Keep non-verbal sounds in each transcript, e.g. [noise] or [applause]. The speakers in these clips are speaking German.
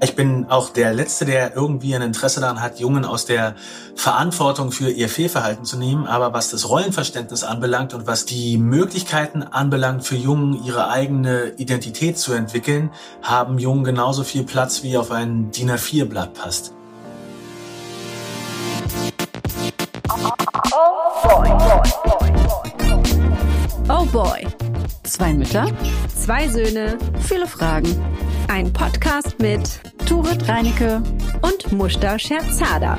Ich bin auch der Letzte, der irgendwie ein Interesse daran hat, Jungen aus der Verantwortung für ihr Fehlverhalten zu nehmen. Aber was das Rollenverständnis anbelangt und was die Möglichkeiten anbelangt, für Jungen ihre eigene Identität zu entwickeln, haben Jungen genauso viel Platz, wie auf ein DIN A4-Blatt passt. Oh boy. Zwei Mütter, zwei Söhne, viele Fragen. Ein Podcast mit Turit Reinecke und Mushta Scherzada.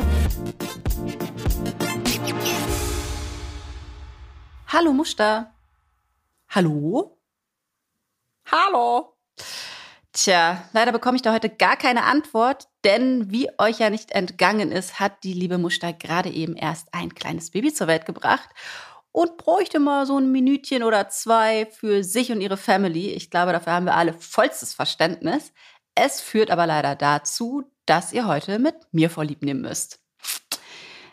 Hallo Mushta. Hallo? Hallo. Tja, leider bekomme ich da heute gar keine Antwort, denn wie euch ja nicht entgangen ist, hat die liebe Mushta gerade eben erst ein kleines Baby zur Welt gebracht und bräuchte mal so ein Minütchen oder zwei für sich und ihre Family. Ich glaube, dafür haben wir alle vollstes Verständnis. Es führt aber leider dazu, dass ihr heute mit mir vorlieb nehmen müsst.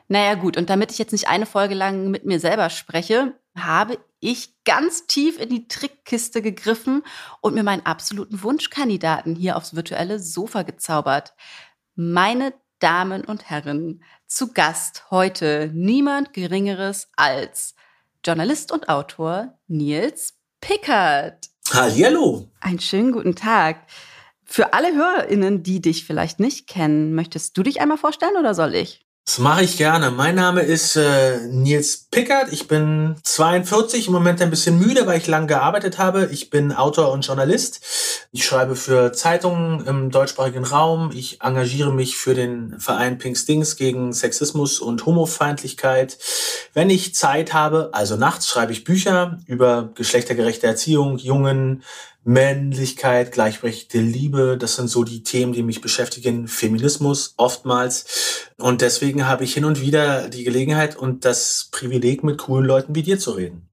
Naja gut, und damit ich jetzt nicht eine Folge lang mit mir selber spreche, habe ich ganz tief in die Trickkiste gegriffen und mir meinen absoluten Wunschkandidaten hier aufs virtuelle Sofa gezaubert. Meine Damen und Herren, zu Gast heute niemand Geringeres als Journalist und Autor Nils Pickert. Hallo. Einen schönen guten Tag. Für alle HörerInnen, die dich vielleicht nicht kennen, möchtest du dich einmal vorstellen oder soll ich? Das mache ich gerne. Mein Name ist äh, Nils Pickert. Ich bin 42, im Moment ein bisschen müde, weil ich lang gearbeitet habe. Ich bin Autor und Journalist. Ich schreibe für Zeitungen im deutschsprachigen Raum. Ich engagiere mich für den Verein Pink Stings gegen Sexismus und Homofeindlichkeit. Wenn ich Zeit habe, also nachts, schreibe ich Bücher über geschlechtergerechte Erziehung, Jungen, Männlichkeit, gleichberechtigte Liebe, das sind so die Themen, die mich beschäftigen. Feminismus oftmals. Und deswegen habe ich hin und wieder die Gelegenheit und das Privileg, mit coolen Leuten wie dir zu reden.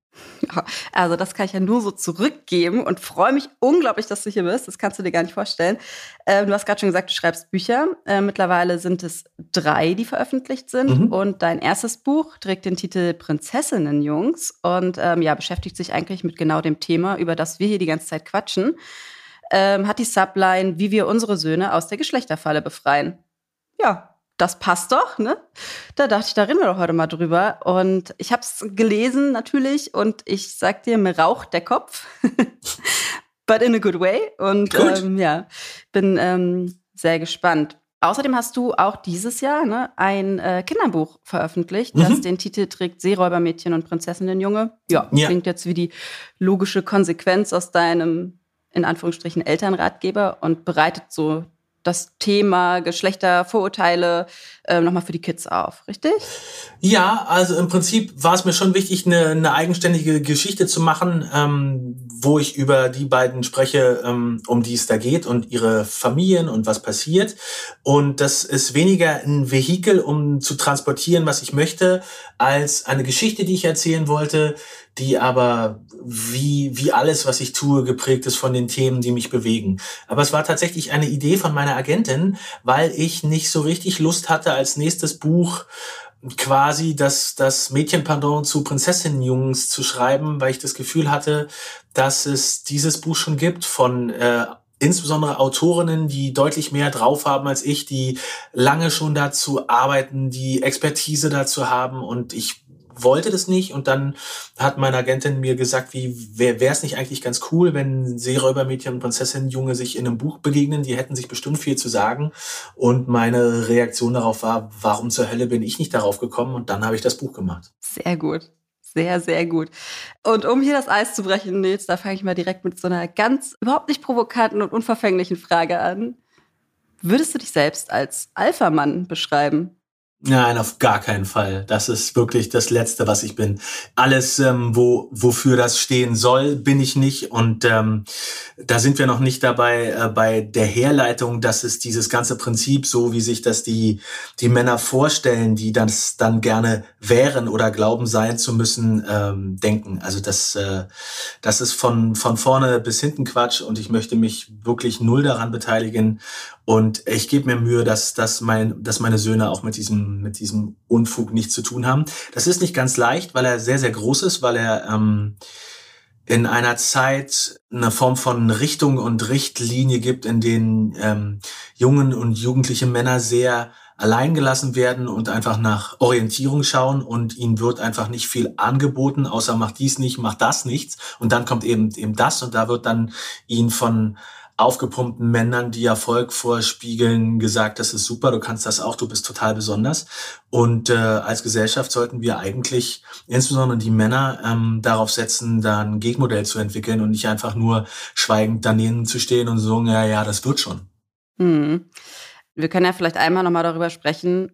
Also das kann ich ja nur so zurückgeben und freue mich unglaublich, dass du hier bist. Das kannst du dir gar nicht vorstellen. Ähm, du hast gerade schon gesagt, du schreibst Bücher. Äh, mittlerweile sind es drei, die veröffentlicht sind. Mhm. Und dein erstes Buch trägt den Titel Prinzessinnenjungs und ähm, ja, beschäftigt sich eigentlich mit genau dem Thema, über das wir hier die ganze Zeit quatschen. Ähm, hat die Subline, wie wir unsere Söhne aus der Geschlechterfalle befreien. Ja, das passt doch, ne? Da dachte ich, da reden wir doch heute mal drüber. Und ich habe es gelesen natürlich und ich sag dir, mir raucht der Kopf. [laughs] But in a good way. Und ähm, ja, bin ähm, sehr gespannt. Außerdem hast du auch dieses Jahr ne, ein äh, Kinderbuch veröffentlicht, das mhm. den Titel trägt Seeräubermädchen und Prinzessinnenjunge. Ja, ja, klingt jetzt wie die logische Konsequenz aus deinem, in Anführungsstrichen, Elternratgeber und bereitet so das Thema Geschlechtervorurteile äh, nochmal für die Kids auf, richtig? Ja, also im Prinzip war es mir schon wichtig, eine, eine eigenständige Geschichte zu machen, ähm, wo ich über die beiden spreche, ähm, um die es da geht und ihre Familien und was passiert. Und das ist weniger ein Vehikel, um zu transportieren, was ich möchte, als eine Geschichte, die ich erzählen wollte, die aber wie, wie alles, was ich tue, geprägt ist von den Themen, die mich bewegen. Aber es war tatsächlich eine Idee von meiner Agentin, weil ich nicht so richtig Lust hatte, als nächstes Buch quasi das, das Mädchenpardon zu Prinzessinnenjungs zu schreiben, weil ich das Gefühl hatte, dass es dieses Buch schon gibt von äh, insbesondere Autorinnen, die deutlich mehr drauf haben als ich, die lange schon dazu arbeiten, die Expertise dazu haben. Und ich wollte das nicht und dann hat meine Agentin mir gesagt, wie wäre es nicht eigentlich ganz cool, wenn Seeräubermädchen und Prinzessin Junge sich in einem Buch begegnen, die hätten sich bestimmt viel zu sagen und meine Reaktion darauf war, warum zur Hölle bin ich nicht darauf gekommen und dann habe ich das Buch gemacht. Sehr gut. Sehr, sehr gut. Und um hier das Eis zu brechen, Nils, da fange ich mal direkt mit so einer ganz überhaupt nicht provokanten und unverfänglichen Frage an. Würdest du dich selbst als Alpha-Mann beschreiben? Nein, auf gar keinen Fall. Das ist wirklich das Letzte, was ich bin. Alles, ähm, wo, wofür das stehen soll, bin ich nicht. Und ähm, da sind wir noch nicht dabei äh, bei der Herleitung, dass es dieses ganze Prinzip, so wie sich das die, die Männer vorstellen, die das dann gerne wären oder glauben sein zu müssen, ähm, denken. Also das, äh, das ist von, von vorne bis hinten Quatsch und ich möchte mich wirklich null daran beteiligen. Und ich gebe mir Mühe, dass, dass, mein, dass meine Söhne auch mit diesem, mit diesem Unfug nichts zu tun haben. Das ist nicht ganz leicht, weil er sehr, sehr groß ist, weil er ähm, in einer Zeit eine Form von Richtung und Richtlinie gibt, in denen ähm, jungen und jugendliche Männer sehr allein gelassen werden und einfach nach Orientierung schauen und ihnen wird einfach nicht viel angeboten, außer mach dies nicht, mach das nichts. Und dann kommt eben eben das und da wird dann ihnen von aufgepumpten Männern, die Erfolg vorspiegeln, gesagt, das ist super, du kannst das auch, du bist total besonders. Und äh, als Gesellschaft sollten wir eigentlich insbesondere die Männer ähm, darauf setzen, da ein Gegenmodell zu entwickeln und nicht einfach nur schweigend daneben zu stehen und so, ja, ja, das wird schon. Hm. Wir können ja vielleicht einmal nochmal darüber sprechen,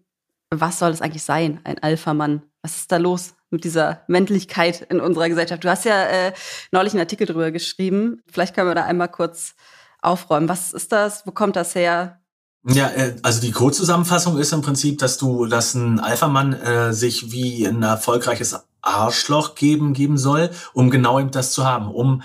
was soll es eigentlich sein, ein Alpha-Mann? Was ist da los mit dieser Männlichkeit in unserer Gesellschaft? Du hast ja äh, neulich einen Artikel darüber geschrieben. Vielleicht können wir da einmal kurz aufräumen. Was ist das? Wo kommt das her? Ja, äh, also die Kurzzusammenfassung ist im Prinzip, dass du, dass ein Alpha-Mann äh, sich wie ein erfolgreiches Arschloch geben, geben soll, um genau eben das zu haben, um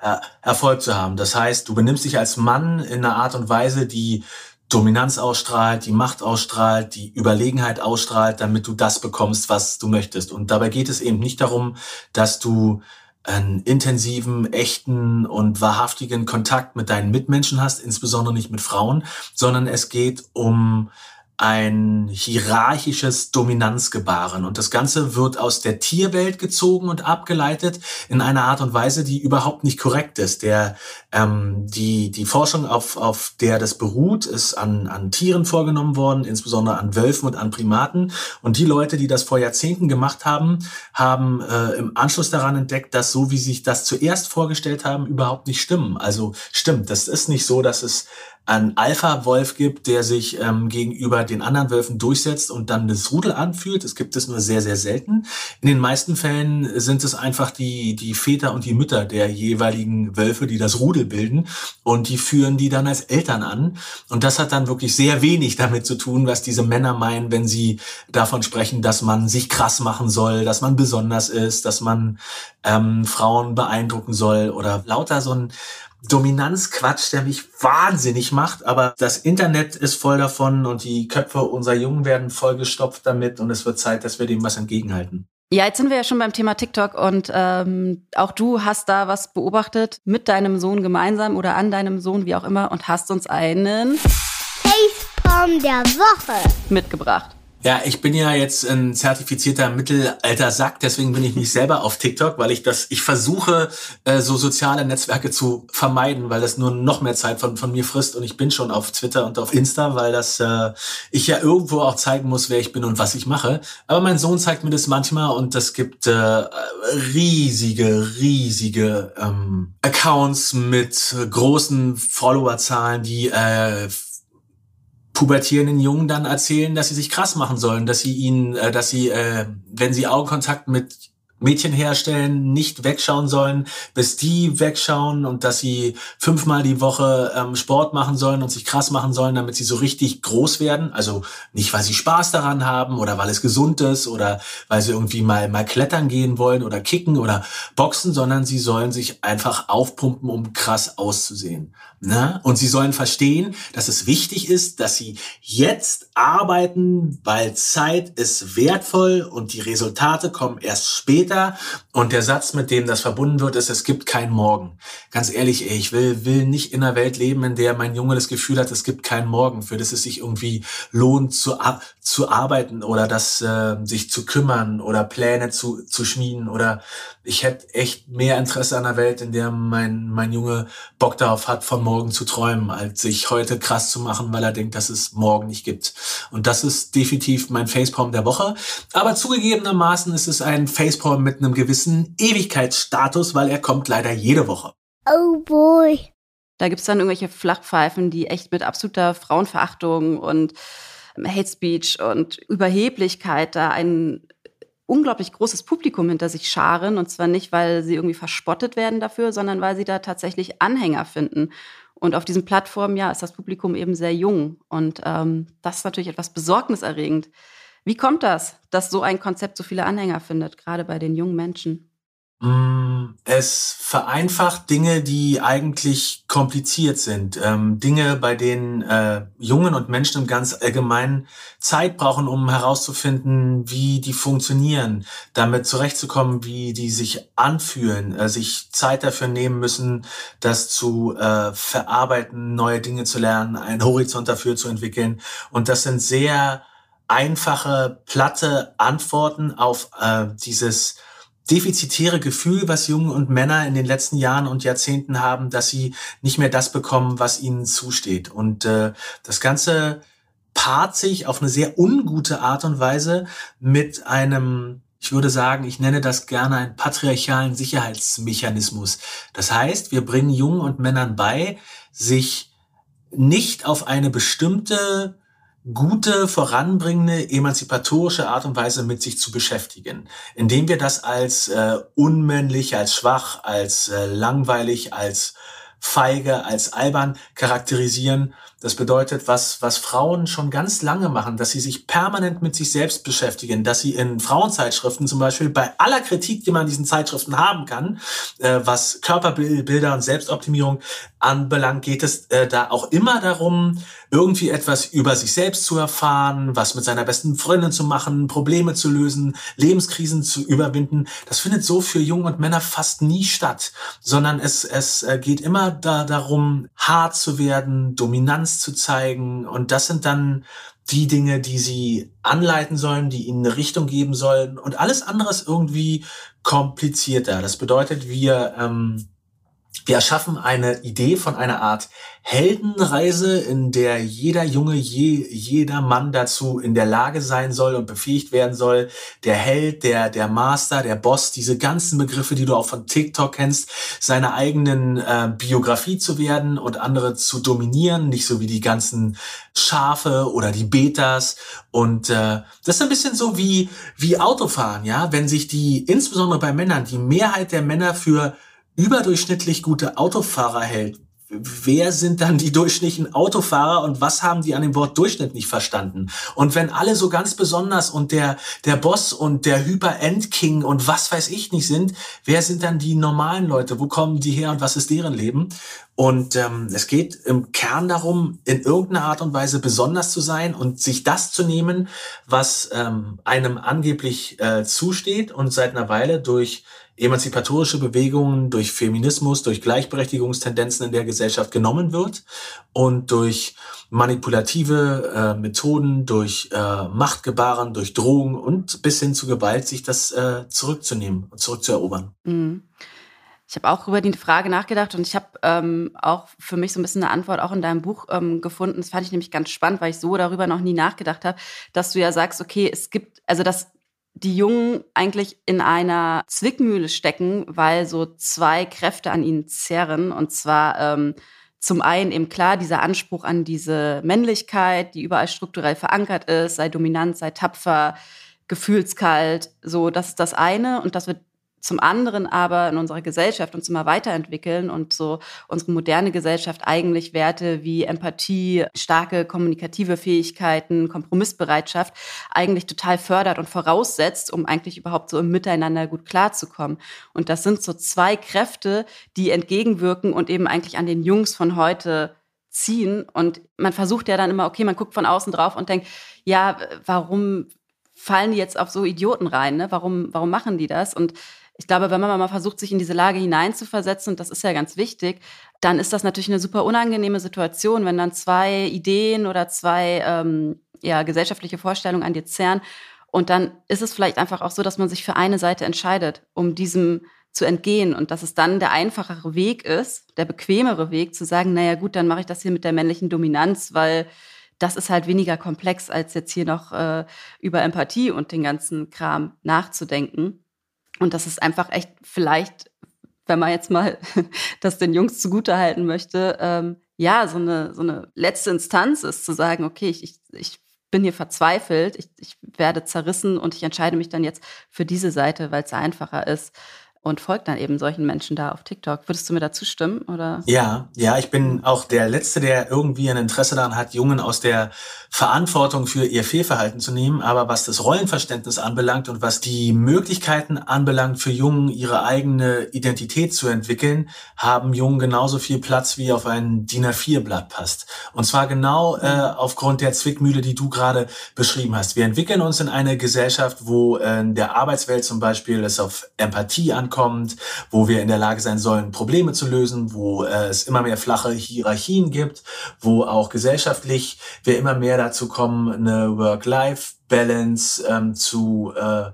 äh, Erfolg zu haben. Das heißt, du benimmst dich als Mann in einer Art und Weise, die Dominanz ausstrahlt, die Macht ausstrahlt, die Überlegenheit ausstrahlt, damit du das bekommst, was du möchtest. Und dabei geht es eben nicht darum, dass du einen intensiven, echten und wahrhaftigen Kontakt mit deinen Mitmenschen hast, insbesondere nicht mit Frauen, sondern es geht um ein hierarchisches Dominanzgebaren. Und das Ganze wird aus der Tierwelt gezogen und abgeleitet in einer Art und Weise, die überhaupt nicht korrekt ist. Der, ähm, die, die Forschung, auf, auf der das beruht, ist an, an Tieren vorgenommen worden, insbesondere an Wölfen und an Primaten. Und die Leute, die das vor Jahrzehnten gemacht haben, haben äh, im Anschluss daran entdeckt, dass so wie sich das zuerst vorgestellt haben, überhaupt nicht stimmen. Also stimmt, das ist nicht so, dass es einen Alpha-Wolf gibt, der sich ähm, gegenüber den anderen Wölfen durchsetzt und dann das Rudel anfühlt. Das gibt es nur sehr, sehr selten. In den meisten Fällen sind es einfach die, die Väter und die Mütter der jeweiligen Wölfe, die das Rudel bilden und die führen die dann als Eltern an. Und das hat dann wirklich sehr wenig damit zu tun, was diese Männer meinen, wenn sie davon sprechen, dass man sich krass machen soll, dass man besonders ist, dass man ähm, Frauen beeindrucken soll oder lauter so ein Dominanzquatsch, der mich wahnsinnig macht. Aber das Internet ist voll davon und die Köpfe unserer Jungen werden vollgestopft damit und es wird Zeit, dass wir dem was entgegenhalten. Ja, jetzt sind wir ja schon beim Thema TikTok und ähm, auch du hast da was beobachtet mit deinem Sohn gemeinsam oder an deinem Sohn, wie auch immer, und hast uns einen Facepalm der Woche mitgebracht. Ja, ich bin ja jetzt ein zertifizierter mittelalter Sack, deswegen bin ich nicht selber auf TikTok, weil ich das, ich versuche, äh, so soziale Netzwerke zu vermeiden, weil das nur noch mehr Zeit von, von mir frisst und ich bin schon auf Twitter und auf Insta, weil das äh, ich ja irgendwo auch zeigen muss, wer ich bin und was ich mache. Aber mein Sohn zeigt mir das manchmal und das gibt äh, riesige, riesige ähm, Accounts mit großen Followerzahlen, die äh, pubertierenden Jungen dann erzählen, dass sie sich krass machen sollen, dass sie ihnen, äh, dass sie, äh, wenn sie Augenkontakt mit Mädchen herstellen, nicht wegschauen sollen, bis die wegschauen und dass sie fünfmal die Woche ähm, Sport machen sollen und sich krass machen sollen, damit sie so richtig groß werden. Also nicht, weil sie Spaß daran haben oder weil es gesund ist oder weil sie irgendwie mal, mal klettern gehen wollen oder kicken oder boxen, sondern sie sollen sich einfach aufpumpen, um krass auszusehen. Ne? Und sie sollen verstehen, dass es wichtig ist, dass sie jetzt arbeiten, weil Zeit ist wertvoll und die Resultate kommen erst später. Peter Und der Satz, mit dem das verbunden wird, ist, es gibt kein Morgen. Ganz ehrlich, ey, ich will, will nicht in einer Welt leben, in der mein Junge das Gefühl hat, es gibt keinen Morgen, für das es sich irgendwie lohnt zu, zu arbeiten oder das äh, sich zu kümmern oder Pläne zu, zu schmieden oder ich hätte echt mehr Interesse an einer Welt, in der mein, mein Junge Bock darauf hat, von morgen zu träumen, als sich heute krass zu machen, weil er denkt, dass es morgen nicht gibt. Und das ist definitiv mein Facepalm der Woche. Aber zugegebenermaßen ist es ein Facepalm mit einem gewissen Ewigkeitsstatus, weil er kommt leider jede Woche. Oh boy. Da gibt's dann irgendwelche Flachpfeifen, die echt mit absoluter Frauenverachtung und Hate Speech und Überheblichkeit da ein unglaublich großes Publikum hinter sich scharen. Und zwar nicht, weil sie irgendwie verspottet werden dafür, sondern weil sie da tatsächlich Anhänger finden. Und auf diesen Plattformen, ja, ist das Publikum eben sehr jung. Und ähm, das ist natürlich etwas besorgniserregend. Wie kommt das, dass so ein Konzept so viele Anhänger findet, gerade bei den jungen Menschen? Mm, es vereinfacht Dinge, die eigentlich kompliziert sind. Ähm, Dinge, bei denen äh, Jungen und Menschen im ganz allgemeinen Zeit brauchen, um herauszufinden, wie die funktionieren, damit zurechtzukommen, wie die sich anfühlen, äh, sich Zeit dafür nehmen müssen, das zu äh, verarbeiten, neue Dinge zu lernen, einen Horizont dafür zu entwickeln. Und das sind sehr einfache, platte Antworten auf äh, dieses defizitäre Gefühl, was Jungen und Männer in den letzten Jahren und Jahrzehnten haben, dass sie nicht mehr das bekommen, was ihnen zusteht. Und äh, das Ganze paart sich auf eine sehr ungute Art und Weise mit einem ich würde sagen, ich nenne das gerne einen patriarchalen Sicherheitsmechanismus. Das heißt, wir bringen Jungen und Männern bei, sich nicht auf eine bestimmte gute, voranbringende, emanzipatorische Art und Weise mit sich zu beschäftigen, indem wir das als äh, unmännlich, als schwach, als äh, langweilig, als feige, als albern charakterisieren das bedeutet, was, was Frauen schon ganz lange machen, dass sie sich permanent mit sich selbst beschäftigen, dass sie in Frauenzeitschriften zum Beispiel bei aller Kritik, die man in diesen Zeitschriften haben kann, äh, was Körperbilder und Selbstoptimierung anbelangt, geht es äh, da auch immer darum, irgendwie etwas über sich selbst zu erfahren, was mit seiner besten Freundin zu machen, Probleme zu lösen, Lebenskrisen zu überwinden. Das findet so für Jungen und Männer fast nie statt, sondern es, es äh, geht immer da darum, hart zu werden, dominant Toleranz zu zeigen. Und das sind dann die Dinge, die sie anleiten sollen, die ihnen eine Richtung geben sollen. Und alles andere ist irgendwie komplizierter. Das bedeutet, wir ähm, wir erschaffen eine Idee von einer Art Heldenreise, in der jeder Junge, je, jeder Mann dazu in der Lage sein soll und befähigt werden soll. Der Held, der, der Master, der Boss, diese ganzen Begriffe, die du auch von TikTok kennst, seine eigenen äh, Biografie zu werden und andere zu dominieren, nicht so wie die ganzen Schafe oder die Betas. Und äh, das ist ein bisschen so wie, wie Autofahren, ja. Wenn sich die, insbesondere bei Männern, die Mehrheit der Männer für überdurchschnittlich gute Autofahrer hält, wer sind dann die durchschnittlichen Autofahrer und was haben die an dem Wort Durchschnitt nicht verstanden? Und wenn alle so ganz besonders und der, der Boss und der Hyper-End-King und was weiß ich nicht sind, wer sind dann die normalen Leute? Wo kommen die her und was ist deren Leben? Und ähm, es geht im Kern darum, in irgendeiner Art und Weise besonders zu sein und sich das zu nehmen, was ähm, einem angeblich äh, zusteht und seit einer Weile durch emanzipatorische Bewegungen, durch Feminismus, durch Gleichberechtigungstendenzen in der Gesellschaft genommen wird und durch manipulative äh, Methoden, durch äh, Machtgebaren, durch Drohungen und bis hin zu Gewalt sich das äh, zurückzunehmen und zurückzuerobern. Mhm. Ich habe auch über die Frage nachgedacht und ich habe ähm, auch für mich so ein bisschen eine Antwort auch in deinem Buch ähm, gefunden. Das fand ich nämlich ganz spannend, weil ich so darüber noch nie nachgedacht habe, dass du ja sagst, okay, es gibt, also dass die Jungen eigentlich in einer Zwickmühle stecken, weil so zwei Kräfte an ihnen zerren. Und zwar ähm, zum einen eben klar dieser Anspruch an diese Männlichkeit, die überall strukturell verankert ist, sei dominant, sei tapfer, gefühlskalt. So, das ist das eine. Und das wird zum anderen aber in unserer Gesellschaft uns immer weiterentwickeln und so unsere moderne Gesellschaft eigentlich Werte wie Empathie, starke kommunikative Fähigkeiten, Kompromissbereitschaft eigentlich total fördert und voraussetzt, um eigentlich überhaupt so im Miteinander gut klarzukommen. Und das sind so zwei Kräfte, die entgegenwirken und eben eigentlich an den Jungs von heute ziehen. Und man versucht ja dann immer, okay, man guckt von außen drauf und denkt, ja, warum fallen die jetzt auf so Idioten rein? Ne? Warum, warum machen die das? Und ich glaube, wenn man mal versucht, sich in diese Lage hineinzuversetzen, und das ist ja ganz wichtig, dann ist das natürlich eine super unangenehme Situation, wenn dann zwei Ideen oder zwei ähm, ja, gesellschaftliche Vorstellungen an dir zerren. Und dann ist es vielleicht einfach auch so, dass man sich für eine Seite entscheidet, um diesem zu entgehen und dass es dann der einfachere Weg ist, der bequemere Weg zu sagen, naja gut, dann mache ich das hier mit der männlichen Dominanz, weil das ist halt weniger komplex, als jetzt hier noch äh, über Empathie und den ganzen Kram nachzudenken. Und das ist einfach echt vielleicht, wenn man jetzt mal [laughs] das den Jungs zugutehalten möchte, ähm, ja, so eine, so eine letzte Instanz ist, zu sagen, okay, ich, ich, ich bin hier verzweifelt, ich, ich werde zerrissen und ich entscheide mich dann jetzt für diese Seite, weil es einfacher ist. Und folgt dann eben solchen Menschen da auf TikTok. Würdest du mir dazu stimmen? Oder? Ja, ja, ich bin auch der Letzte, der irgendwie ein Interesse daran hat, Jungen aus der Verantwortung für ihr Fehlverhalten zu nehmen. Aber was das Rollenverständnis anbelangt und was die Möglichkeiten anbelangt, für Jungen ihre eigene Identität zu entwickeln, haben Jungen genauso viel Platz, wie auf ein DIN A4-Blatt passt. Und zwar genau äh, aufgrund der Zwickmühle, die du gerade beschrieben hast. Wir entwickeln uns in eine Gesellschaft, wo äh, in der Arbeitswelt zum Beispiel es auf Empathie ankommt, wo wir in der Lage sein sollen, Probleme zu lösen, wo äh, es immer mehr flache Hierarchien gibt, wo auch gesellschaftlich wir immer mehr dazu kommen, eine Work-Life-Balance ähm, zu äh,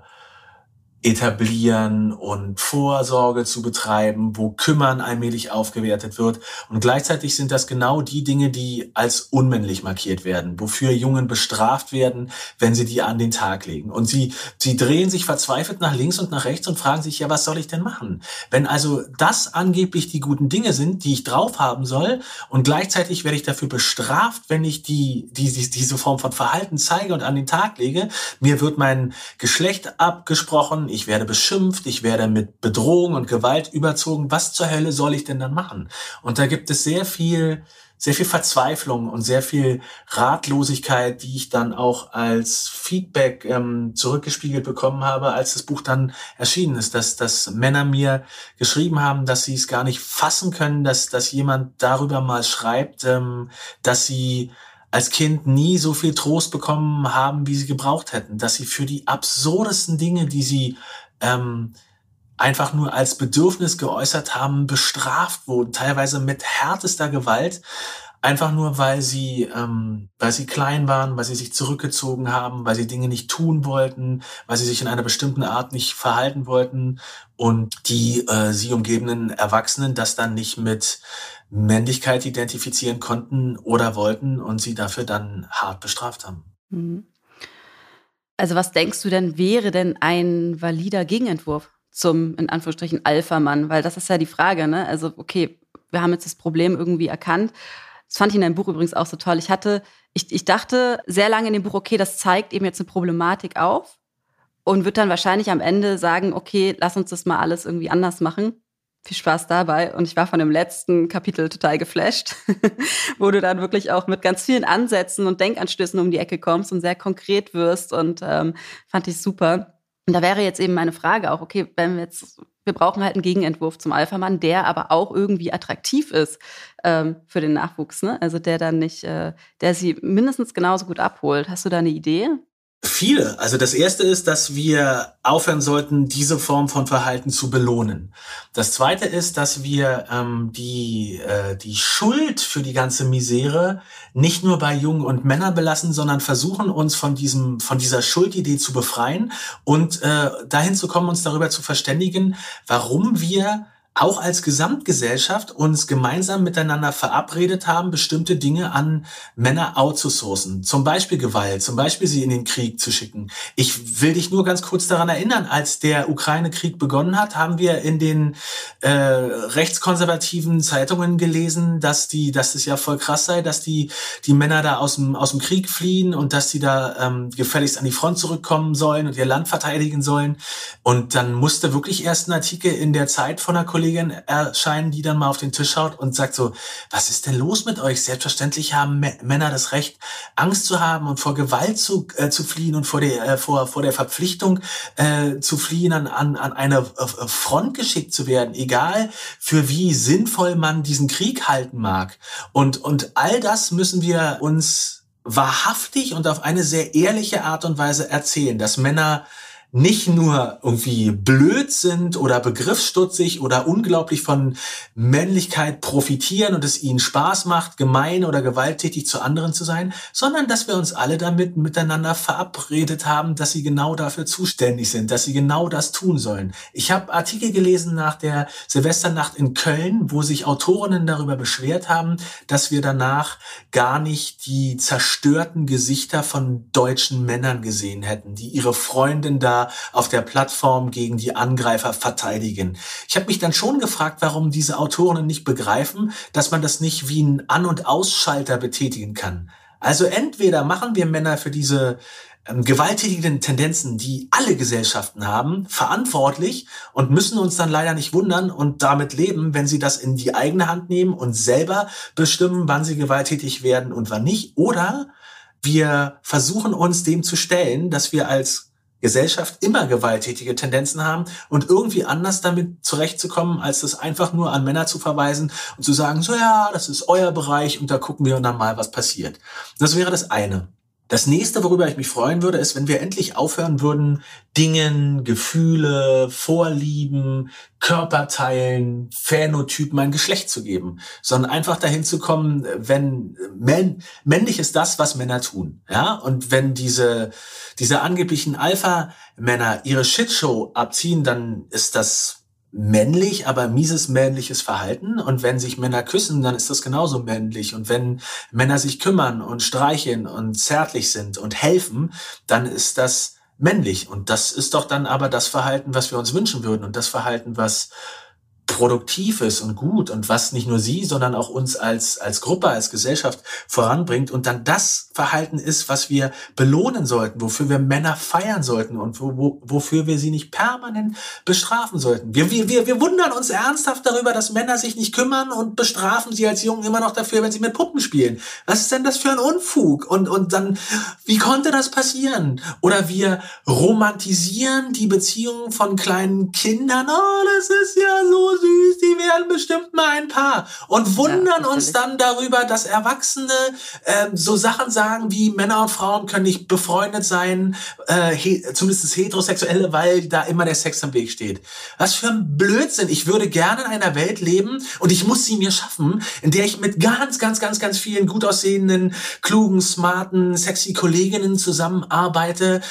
etablieren und Vorsorge zu betreiben, wo Kümmern allmählich aufgewertet wird. Und gleichzeitig sind das genau die Dinge, die als unmännlich markiert werden, wofür Jungen bestraft werden, wenn sie die an den Tag legen. Und sie, sie drehen sich verzweifelt nach links und nach rechts und fragen sich, ja, was soll ich denn machen? Wenn also das angeblich die guten Dinge sind, die ich drauf haben soll, und gleichzeitig werde ich dafür bestraft, wenn ich die, die, die diese Form von Verhalten zeige und an den Tag lege, mir wird mein Geschlecht abgesprochen, ich werde beschimpft, ich werde mit Bedrohung und Gewalt überzogen. Was zur Hölle soll ich denn dann machen? Und da gibt es sehr viel, sehr viel Verzweiflung und sehr viel Ratlosigkeit, die ich dann auch als Feedback ähm, zurückgespiegelt bekommen habe, als das Buch dann erschienen ist, dass, dass Männer mir geschrieben haben, dass sie es gar nicht fassen können, dass, dass jemand darüber mal schreibt, ähm, dass sie als Kind nie so viel Trost bekommen haben, wie sie gebraucht hätten, dass sie für die absurdesten Dinge, die sie ähm, einfach nur als Bedürfnis geäußert haben, bestraft wurden, teilweise mit härtester Gewalt, einfach nur weil sie, ähm, weil sie klein waren, weil sie sich zurückgezogen haben, weil sie Dinge nicht tun wollten, weil sie sich in einer bestimmten Art nicht verhalten wollten und die äh, sie umgebenden Erwachsenen das dann nicht mit Männlichkeit identifizieren konnten oder wollten und sie dafür dann hart bestraft haben. Mhm. Also was denkst du denn, wäre denn ein valider Gegenentwurf zum, in Anführungsstrichen, Alpha-Mann? Weil das ist ja die Frage, ne? Also, okay, wir haben jetzt das Problem irgendwie erkannt. Das fand ich in deinem Buch übrigens auch so toll. Ich hatte, ich, ich dachte sehr lange in dem Buch, okay, das zeigt eben jetzt eine Problematik auf und wird dann wahrscheinlich am Ende sagen, okay, lass uns das mal alles irgendwie anders machen viel Spaß dabei. Und ich war von dem letzten Kapitel total geflasht, [laughs] wo du dann wirklich auch mit ganz vielen Ansätzen und Denkanstößen um die Ecke kommst und sehr konkret wirst. Und ähm, fand ich super. Und da wäre jetzt eben meine Frage auch, okay, wenn wir jetzt, wir brauchen halt einen Gegenentwurf zum Alpha-Mann, der aber auch irgendwie attraktiv ist ähm, für den Nachwuchs, ne? Also der dann nicht, äh, der sie mindestens genauso gut abholt. Hast du da eine Idee? Viele. Also das erste ist, dass wir aufhören sollten, diese Form von Verhalten zu belohnen. Das zweite ist, dass wir ähm, die, äh, die Schuld für die ganze Misere nicht nur bei Jungen und Männern belassen, sondern versuchen uns von diesem, von dieser Schuldidee zu befreien und äh, dahin zu kommen, uns darüber zu verständigen, warum wir auch als Gesamtgesellschaft uns gemeinsam miteinander verabredet haben, bestimmte Dinge an Männer outzusourcen. Zum Beispiel Gewalt, zum Beispiel sie in den Krieg zu schicken. Ich will dich nur ganz kurz daran erinnern, als der Ukraine-Krieg begonnen hat, haben wir in den äh, rechtskonservativen Zeitungen gelesen, dass die, dass es ja voll krass sei, dass die, die Männer da aus dem, aus dem Krieg fliehen und dass sie da ähm, gefälligst an die Front zurückkommen sollen und ihr Land verteidigen sollen. Und dann musste wirklich erst ein Artikel in der Zeit von einer Kollegin Kollegin erscheinen, die dann mal auf den Tisch schaut und sagt so, was ist denn los mit euch? Selbstverständlich haben Männer das Recht, Angst zu haben und vor Gewalt zu, äh, zu fliehen und vor der, äh, vor, vor der Verpflichtung äh, zu fliehen, an, an, an eine äh, Front geschickt zu werden, egal für wie sinnvoll man diesen Krieg halten mag. Und, und all das müssen wir uns wahrhaftig und auf eine sehr ehrliche Art und Weise erzählen, dass Männer nicht nur irgendwie blöd sind oder begriffsstutzig oder unglaublich von Männlichkeit profitieren und es ihnen Spaß macht, gemein oder gewalttätig zu anderen zu sein, sondern dass wir uns alle damit miteinander verabredet haben, dass sie genau dafür zuständig sind, dass sie genau das tun sollen. Ich habe Artikel gelesen nach der Silvesternacht in Köln, wo sich Autorinnen darüber beschwert haben, dass wir danach gar nicht die zerstörten Gesichter von deutschen Männern gesehen hätten, die ihre Freundin da auf der Plattform gegen die Angreifer verteidigen. Ich habe mich dann schon gefragt, warum diese Autoren nicht begreifen, dass man das nicht wie einen An- und Ausschalter betätigen kann. Also entweder machen wir Männer für diese ähm, gewalttätigen Tendenzen, die alle Gesellschaften haben, verantwortlich und müssen uns dann leider nicht wundern und damit leben, wenn sie das in die eigene Hand nehmen und selber bestimmen, wann sie gewalttätig werden und wann nicht. Oder wir versuchen uns dem zu stellen, dass wir als Gesellschaft immer gewalttätige Tendenzen haben und irgendwie anders damit zurechtzukommen, als das einfach nur an Männer zu verweisen und zu sagen, so ja, das ist euer Bereich und da gucken wir dann mal, was passiert. Das wäre das eine. Das nächste, worüber ich mich freuen würde, ist, wenn wir endlich aufhören würden, Dingen, Gefühle, Vorlieben, Körperteilen, Phänotypen ein Geschlecht zu geben, sondern einfach dahin zu kommen, wenn männ, männlich ist das, was Männer tun, ja, und wenn diese diese angeblichen Alpha-Männer ihre Shitshow abziehen, dann ist das männlich, aber mieses männliches Verhalten. Und wenn sich Männer küssen, dann ist das genauso männlich. Und wenn Männer sich kümmern und streicheln und zärtlich sind und helfen, dann ist das männlich. Und das ist doch dann aber das Verhalten, was wir uns wünschen würden und das Verhalten, was produktiv ist und gut und was nicht nur sie, sondern auch uns als, als Gruppe, als Gesellschaft voranbringt und dann das Verhalten ist, was wir belohnen sollten, wofür wir Männer feiern sollten und wo, wo, wofür wir sie nicht permanent bestrafen sollten. Wir, wir, wir, wir wundern uns ernsthaft darüber, dass Männer sich nicht kümmern und bestrafen sie als Jungen immer noch dafür, wenn sie mit Puppen spielen. Was ist denn das für ein Unfug? Und, und dann, wie konnte das passieren? Oder wir romantisieren die Beziehungen von kleinen Kindern. Oh, das ist ja so süß, die werden bestimmt mal ein Paar. Und wundern ja, uns dann darüber, dass Erwachsene äh, so Sachen sagen wie Männer und Frauen können nicht befreundet sein, äh, he zumindest heterosexuelle, weil da immer der Sex am Weg steht. Was für ein Blödsinn. Ich würde gerne in einer Welt leben und ich muss sie mir schaffen, in der ich mit ganz, ganz, ganz, ganz vielen gut aussehenden, klugen, smarten, sexy Kolleginnen zusammenarbeite,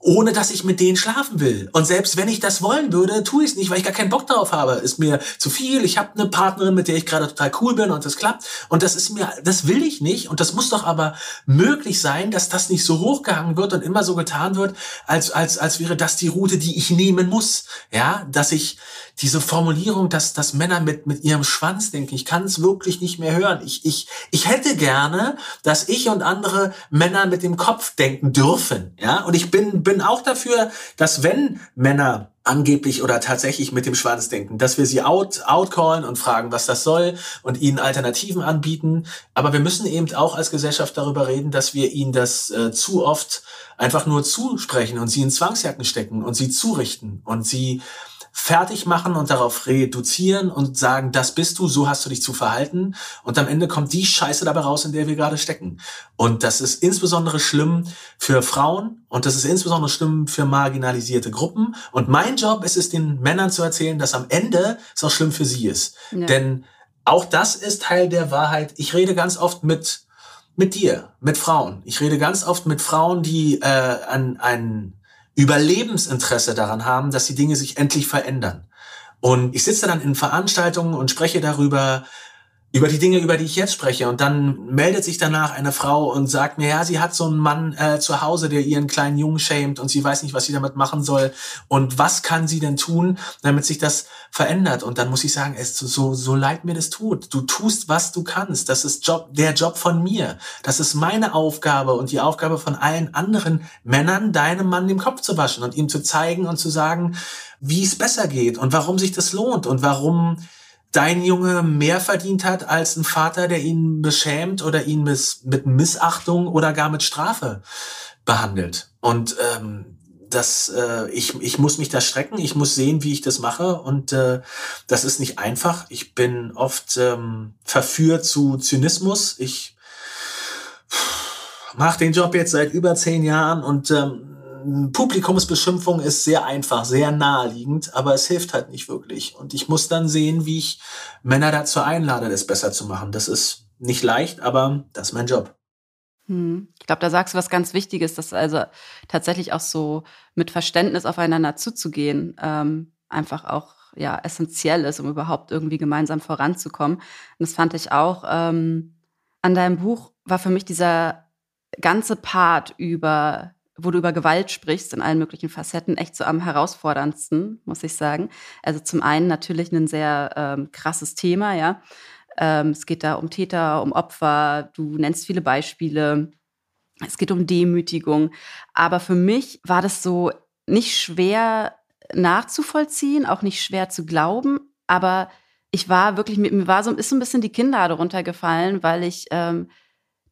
ohne dass ich mit denen schlafen will. Und selbst wenn ich das wollen würde, tue ich es nicht, weil ich gar keinen Bock darauf habe. Ist mir zu viel. Ich habe eine Partnerin, mit der ich gerade total cool bin und das klappt. Und das ist mir, das will ich nicht. Und das muss doch aber möglich sein, dass das nicht so hochgehangen wird und immer so getan wird, als als als wäre das die Route, die ich nehmen muss. Ja, dass ich diese Formulierung, dass, dass Männer mit, mit ihrem Schwanz denken, ich kann es wirklich nicht mehr hören. Ich, ich, ich hätte gerne, dass ich und andere Männer mit dem Kopf denken dürfen. Ja, und ich bin, bin auch dafür, dass wenn Männer angeblich oder tatsächlich mit dem Schwanz denken, dass wir sie out, outcallen und fragen, was das soll und ihnen Alternativen anbieten. Aber wir müssen eben auch als Gesellschaft darüber reden, dass wir ihnen das äh, zu oft einfach nur zusprechen und sie in Zwangsjacken stecken und sie zurichten und sie fertig machen und darauf reduzieren und sagen, das bist du, so hast du dich zu verhalten. Und am Ende kommt die Scheiße dabei raus, in der wir gerade stecken. Und das ist insbesondere schlimm für Frauen und das ist insbesondere schlimm für marginalisierte Gruppen. Und mein Job ist es, den Männern zu erzählen, dass am Ende es auch schlimm für sie ist. Ja. Denn auch das ist Teil der Wahrheit. Ich rede ganz oft mit mit dir, mit Frauen. Ich rede ganz oft mit Frauen, die äh, an ein Überlebensinteresse daran haben, dass die Dinge sich endlich verändern. Und ich sitze dann in Veranstaltungen und spreche darüber, über die Dinge, über die ich jetzt spreche. Und dann meldet sich danach eine Frau und sagt mir, ja, sie hat so einen Mann äh, zu Hause, der ihren kleinen Jungen schämt und sie weiß nicht, was sie damit machen soll. Und was kann sie denn tun, damit sich das verändert? Und dann muss ich sagen, es so, so leid mir das tut. Du tust, was du kannst. Das ist Job, der Job von mir. Das ist meine Aufgabe und die Aufgabe von allen anderen Männern, deinem Mann den Kopf zu waschen und ihm zu zeigen und zu sagen, wie es besser geht und warum sich das lohnt und warum dein Junge mehr verdient hat als ein Vater, der ihn beschämt oder ihn miss mit Missachtung oder gar mit Strafe behandelt. Und ähm, das, äh, ich, ich muss mich da strecken, ich muss sehen, wie ich das mache. Und äh, das ist nicht einfach. Ich bin oft ähm, verführt zu Zynismus. Ich mache den Job jetzt seit über zehn Jahren und ähm, Publikumsbeschimpfung ist sehr einfach, sehr naheliegend, aber es hilft halt nicht wirklich. Und ich muss dann sehen, wie ich Männer dazu einlade, das besser zu machen. Das ist nicht leicht, aber das ist mein Job. Hm. Ich glaube, da sagst du was ganz Wichtiges, dass also tatsächlich auch so mit Verständnis aufeinander zuzugehen, ähm, einfach auch ja essentiell ist, um überhaupt irgendwie gemeinsam voranzukommen. Und das fand ich auch ähm, an deinem Buch war für mich dieser ganze Part über wo du über Gewalt sprichst in allen möglichen Facetten, echt so am herausforderndsten, muss ich sagen. Also zum einen natürlich ein sehr ähm, krasses Thema, ja. Ähm, es geht da um Täter, um Opfer. Du nennst viele Beispiele. Es geht um Demütigung. Aber für mich war das so nicht schwer nachzuvollziehen, auch nicht schwer zu glauben. Aber ich war wirklich, mir war so, ist so ein bisschen die Kinnlade runtergefallen, weil ich ähm,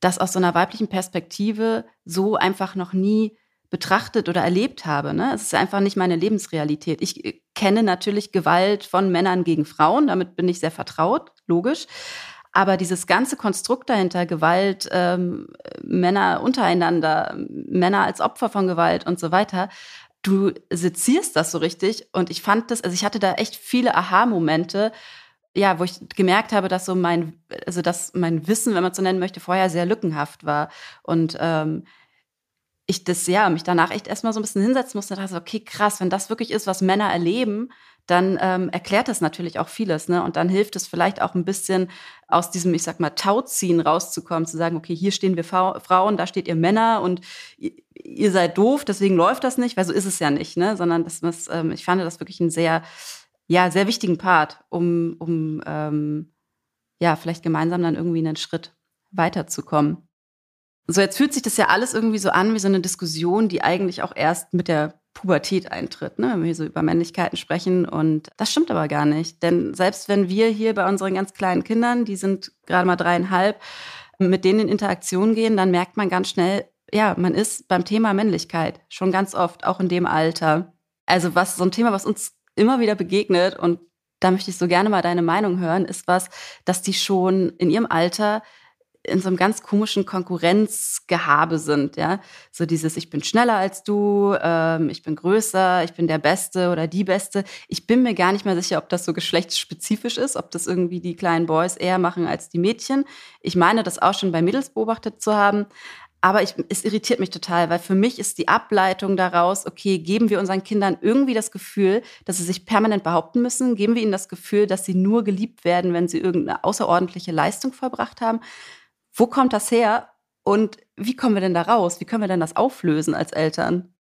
das aus so einer weiblichen Perspektive so einfach noch nie betrachtet oder erlebt habe. Ne? Es ist einfach nicht meine Lebensrealität. Ich äh, kenne natürlich Gewalt von Männern gegen Frauen, damit bin ich sehr vertraut, logisch. Aber dieses ganze Konstrukt dahinter, Gewalt, ähm, Männer untereinander, Männer als Opfer von Gewalt und so weiter, du sezierst das so richtig. Und ich fand das, also ich hatte da echt viele Aha-Momente, ja, wo ich gemerkt habe, dass so mein, also dass mein Wissen, wenn man es so nennen möchte, vorher sehr lückenhaft war. Und ähm, ich das, ja, mich danach echt erstmal so ein bisschen hinsetzen musste und dachte, okay, krass, wenn das wirklich ist, was Männer erleben, dann ähm, erklärt das natürlich auch vieles, ne? Und dann hilft es vielleicht auch ein bisschen aus diesem, ich sag mal, Tauziehen rauszukommen, zu sagen, okay, hier stehen wir Frauen, da steht ihr Männer und ihr seid doof, deswegen läuft das nicht, weil so ist es ja nicht, ne? Sondern das, das ähm, ich fand das wirklich ein sehr, ja, sehr wichtigen Part, um, um ähm, ja, vielleicht gemeinsam dann irgendwie einen Schritt weiterzukommen. So, jetzt fühlt sich das ja alles irgendwie so an wie so eine Diskussion, die eigentlich auch erst mit der Pubertät eintritt, ne? wenn wir hier so über Männlichkeiten sprechen. Und das stimmt aber gar nicht. Denn selbst wenn wir hier bei unseren ganz kleinen Kindern, die sind gerade mal dreieinhalb, mit denen in Interaktion gehen, dann merkt man ganz schnell, ja, man ist beim Thema Männlichkeit schon ganz oft, auch in dem Alter. Also was so ein Thema, was uns immer wieder begegnet und da möchte ich so gerne mal deine Meinung hören, ist was, dass die schon in ihrem Alter in so einem ganz komischen Konkurrenzgehabe sind, ja. So dieses, ich bin schneller als du, ähm, ich bin größer, ich bin der Beste oder die Beste. Ich bin mir gar nicht mehr sicher, ob das so geschlechtsspezifisch ist, ob das irgendwie die kleinen Boys eher machen als die Mädchen. Ich meine, das auch schon bei Mädels beobachtet zu haben. Aber ich, es irritiert mich total, weil für mich ist die Ableitung daraus, okay, geben wir unseren Kindern irgendwie das Gefühl, dass sie sich permanent behaupten müssen? Geben wir ihnen das Gefühl, dass sie nur geliebt werden, wenn sie irgendeine außerordentliche Leistung vollbracht haben? Wo kommt das her und wie kommen wir denn da raus? Wie können wir denn das auflösen als Eltern?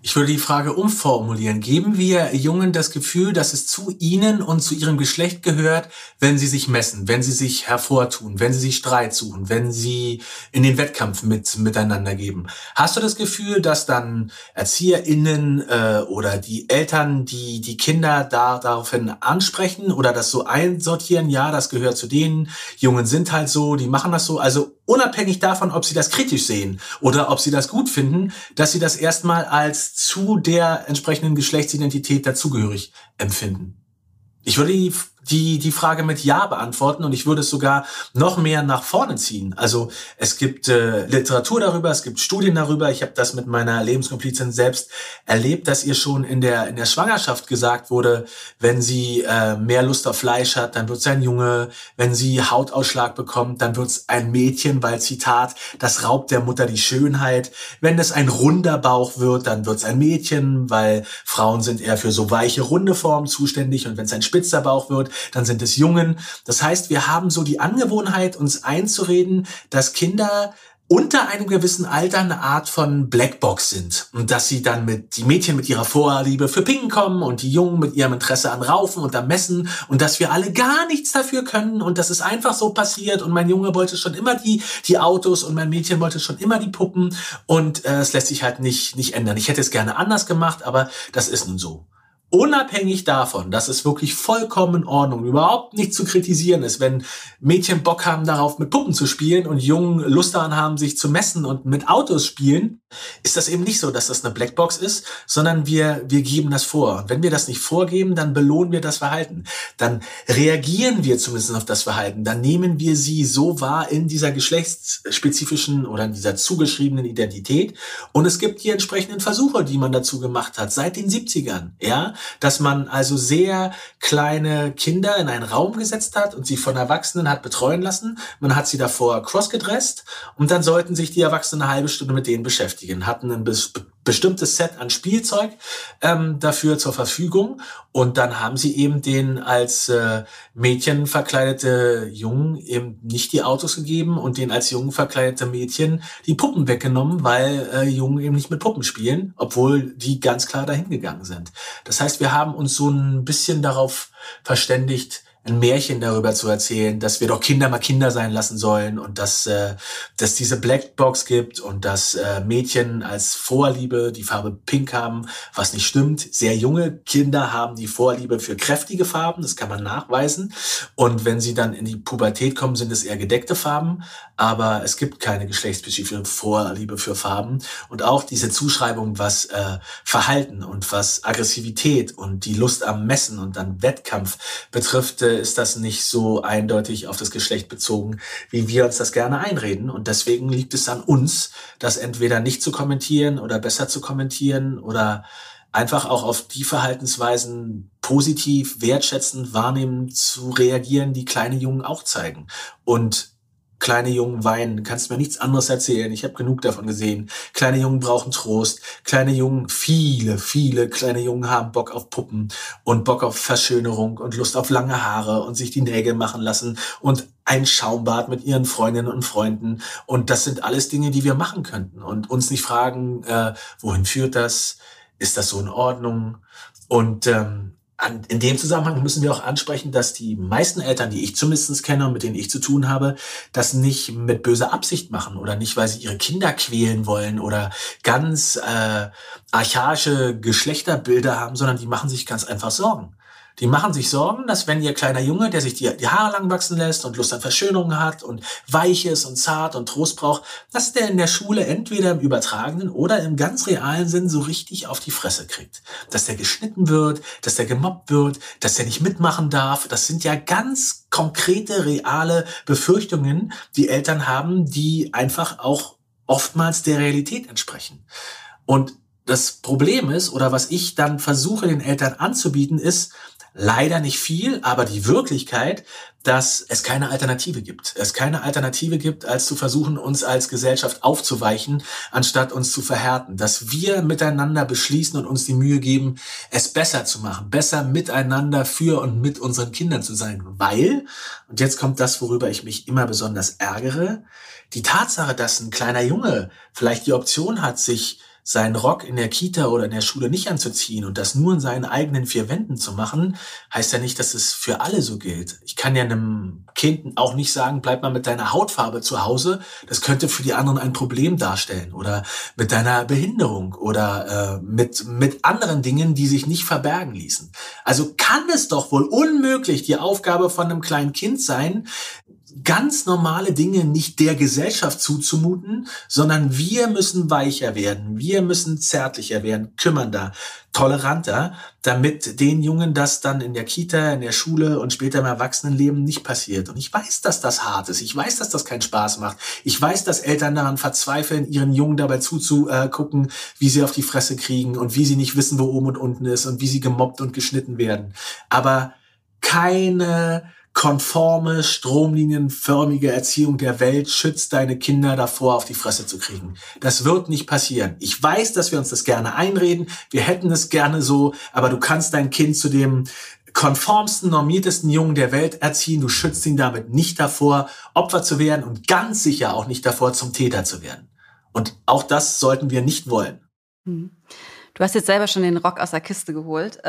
Ich würde die Frage umformulieren. Geben wir Jungen das Gefühl, dass es zu ihnen und zu ihrem Geschlecht gehört, wenn sie sich messen, wenn sie sich hervortun, wenn sie sich Streit suchen, wenn sie in den Wettkampf mit miteinander geben? Hast du das Gefühl, dass dann ErzieherInnen äh, oder die Eltern, die die Kinder da daraufhin ansprechen oder das so einsortieren, ja, das gehört zu denen, Jungen sind halt so, die machen das so, also unabhängig davon, ob sie das kritisch sehen oder ob sie das gut finden, dass sie das erstmal als zu der entsprechenden Geschlechtsidentität dazugehörig empfinden. Ich würde die die, die Frage mit Ja beantworten und ich würde es sogar noch mehr nach vorne ziehen. Also es gibt äh, Literatur darüber, es gibt Studien darüber. Ich habe das mit meiner Lebenskomplizin selbst erlebt, dass ihr schon in der, in der Schwangerschaft gesagt wurde, wenn sie äh, mehr Lust auf Fleisch hat, dann wird es ein Junge. Wenn sie Hautausschlag bekommt, dann wird es ein Mädchen, weil Zitat, das raubt der Mutter die Schönheit. Wenn es ein runder Bauch wird, dann wird es ein Mädchen, weil Frauen sind eher für so weiche, runde Formen zuständig. Und wenn es ein spitzer Bauch wird, dann sind es Jungen. Das heißt, wir haben so die Angewohnheit, uns einzureden, dass Kinder unter einem gewissen Alter eine Art von Blackbox sind und dass sie dann mit die Mädchen mit ihrer Vorliebe für Pingen kommen und die Jungen mit ihrem Interesse an Raufen und am Messen und dass wir alle gar nichts dafür können und das ist einfach so passiert und mein Junge wollte schon immer die die Autos und mein Mädchen wollte schon immer die Puppen und äh, es lässt sich halt nicht nicht ändern. Ich hätte es gerne anders gemacht, aber das ist nun so unabhängig davon, dass es wirklich vollkommen in Ordnung, überhaupt nicht zu kritisieren ist, wenn Mädchen Bock haben darauf, mit Puppen zu spielen und Jungen Lust daran haben, sich zu messen und mit Autos spielen, ist das eben nicht so, dass das eine Blackbox ist, sondern wir, wir geben das vor. Und wenn wir das nicht vorgeben, dann belohnen wir das Verhalten. Dann reagieren wir zumindest auf das Verhalten. Dann nehmen wir sie so wahr in dieser geschlechtsspezifischen oder in dieser zugeschriebenen Identität. Und es gibt die entsprechenden Versuche, die man dazu gemacht hat, seit den 70ern, ja dass man also sehr kleine Kinder in einen Raum gesetzt hat und sie von Erwachsenen hat betreuen lassen. Man hat sie davor crossgedresst und dann sollten sich die Erwachsenen eine halbe Stunde mit denen beschäftigen, hatten ein bestimmtes Set an Spielzeug ähm, dafür zur Verfügung und dann haben sie eben den als äh, Mädchen verkleidete Jungen eben nicht die Autos gegeben und den als Jungen verkleidete Mädchen die Puppen weggenommen, weil äh, Jungen eben nicht mit Puppen spielen, obwohl die ganz klar dahin gegangen sind. Das heißt, wir haben uns so ein bisschen darauf verständigt, ein Märchen darüber zu erzählen, dass wir doch Kinder mal Kinder sein lassen sollen und dass äh, dass diese Blackbox gibt und dass äh, Mädchen als Vorliebe die Farbe Pink haben, was nicht stimmt. Sehr junge Kinder haben die Vorliebe für kräftige Farben, das kann man nachweisen. Und wenn sie dann in die Pubertät kommen, sind es eher gedeckte Farben. Aber es gibt keine geschlechtsspezifische Vorliebe für Farben. Und auch diese Zuschreibung, was äh, Verhalten und was Aggressivität und die Lust am Messen und dann Wettkampf betrifft, äh, ist das nicht so eindeutig auf das Geschlecht bezogen, wie wir uns das gerne einreden. Und deswegen liegt es an uns, das entweder nicht zu kommentieren oder besser zu kommentieren oder einfach auch auf die Verhaltensweisen positiv, wertschätzend, wahrnehmen zu reagieren, die kleine Jungen auch zeigen. Und Kleine Jungen weinen, kannst mir nichts anderes erzählen. Ich habe genug davon gesehen. Kleine Jungen brauchen Trost. Kleine Jungen, viele, viele kleine Jungen haben Bock auf Puppen und Bock auf Verschönerung und Lust auf lange Haare und sich die Nägel machen lassen und ein Schaumbad mit ihren Freundinnen und Freunden. Und das sind alles Dinge, die wir machen könnten und uns nicht fragen, äh, wohin führt das? Ist das so in Ordnung? Und ähm, in dem Zusammenhang müssen wir auch ansprechen, dass die meisten Eltern, die ich zumindest kenne und mit denen ich zu tun habe, das nicht mit böser Absicht machen oder nicht, weil sie ihre Kinder quälen wollen oder ganz äh, archaische Geschlechterbilder haben, sondern die machen sich ganz einfach Sorgen. Die machen sich Sorgen, dass wenn ihr kleiner Junge, der sich die, die Haare lang wachsen lässt und Lust an Verschönerung hat und weich ist und zart und Trost braucht, dass der in der Schule entweder im übertragenen oder im ganz realen Sinn so richtig auf die Fresse kriegt. Dass der geschnitten wird, dass der gemobbt wird, dass der nicht mitmachen darf. Das sind ja ganz konkrete, reale Befürchtungen, die Eltern haben, die einfach auch oftmals der Realität entsprechen. Und das Problem ist, oder was ich dann versuche den Eltern anzubieten, ist, leider nicht viel, aber die Wirklichkeit, dass es keine Alternative gibt. Es keine Alternative gibt, als zu versuchen, uns als Gesellschaft aufzuweichen, anstatt uns zu verhärten. Dass wir miteinander beschließen und uns die Mühe geben, es besser zu machen, besser miteinander für und mit unseren Kindern zu sein. Weil, und jetzt kommt das, worüber ich mich immer besonders ärgere, die Tatsache, dass ein kleiner Junge vielleicht die Option hat, sich seinen Rock in der Kita oder in der Schule nicht anzuziehen und das nur in seinen eigenen vier Wänden zu machen, heißt ja nicht, dass es für alle so gilt. Ich kann ja einem Kind auch nicht sagen, bleib mal mit deiner Hautfarbe zu Hause. Das könnte für die anderen ein Problem darstellen oder mit deiner Behinderung oder äh, mit, mit anderen Dingen, die sich nicht verbergen ließen. Also kann es doch wohl unmöglich die Aufgabe von einem kleinen Kind sein, ganz normale Dinge nicht der Gesellschaft zuzumuten, sondern wir müssen weicher werden, wir müssen zärtlicher werden, kümmernder, toleranter, damit den Jungen das dann in der Kita, in der Schule und später im Erwachsenenleben nicht passiert. Und ich weiß, dass das hart ist. Ich weiß, dass das keinen Spaß macht. Ich weiß, dass Eltern daran verzweifeln, ihren Jungen dabei zuzugucken, wie sie auf die Fresse kriegen und wie sie nicht wissen, wo oben und unten ist und wie sie gemobbt und geschnitten werden. Aber keine konforme, stromlinienförmige Erziehung der Welt schützt deine Kinder davor, auf die Fresse zu kriegen. Das wird nicht passieren. Ich weiß, dass wir uns das gerne einreden. Wir hätten es gerne so, aber du kannst dein Kind zu dem konformsten, normiertesten Jungen der Welt erziehen. Du schützt ihn damit nicht davor, Opfer zu werden und ganz sicher auch nicht davor, zum Täter zu werden. Und auch das sollten wir nicht wollen. Hm. Du hast jetzt selber schon den Rock aus der Kiste geholt. [laughs] [laughs]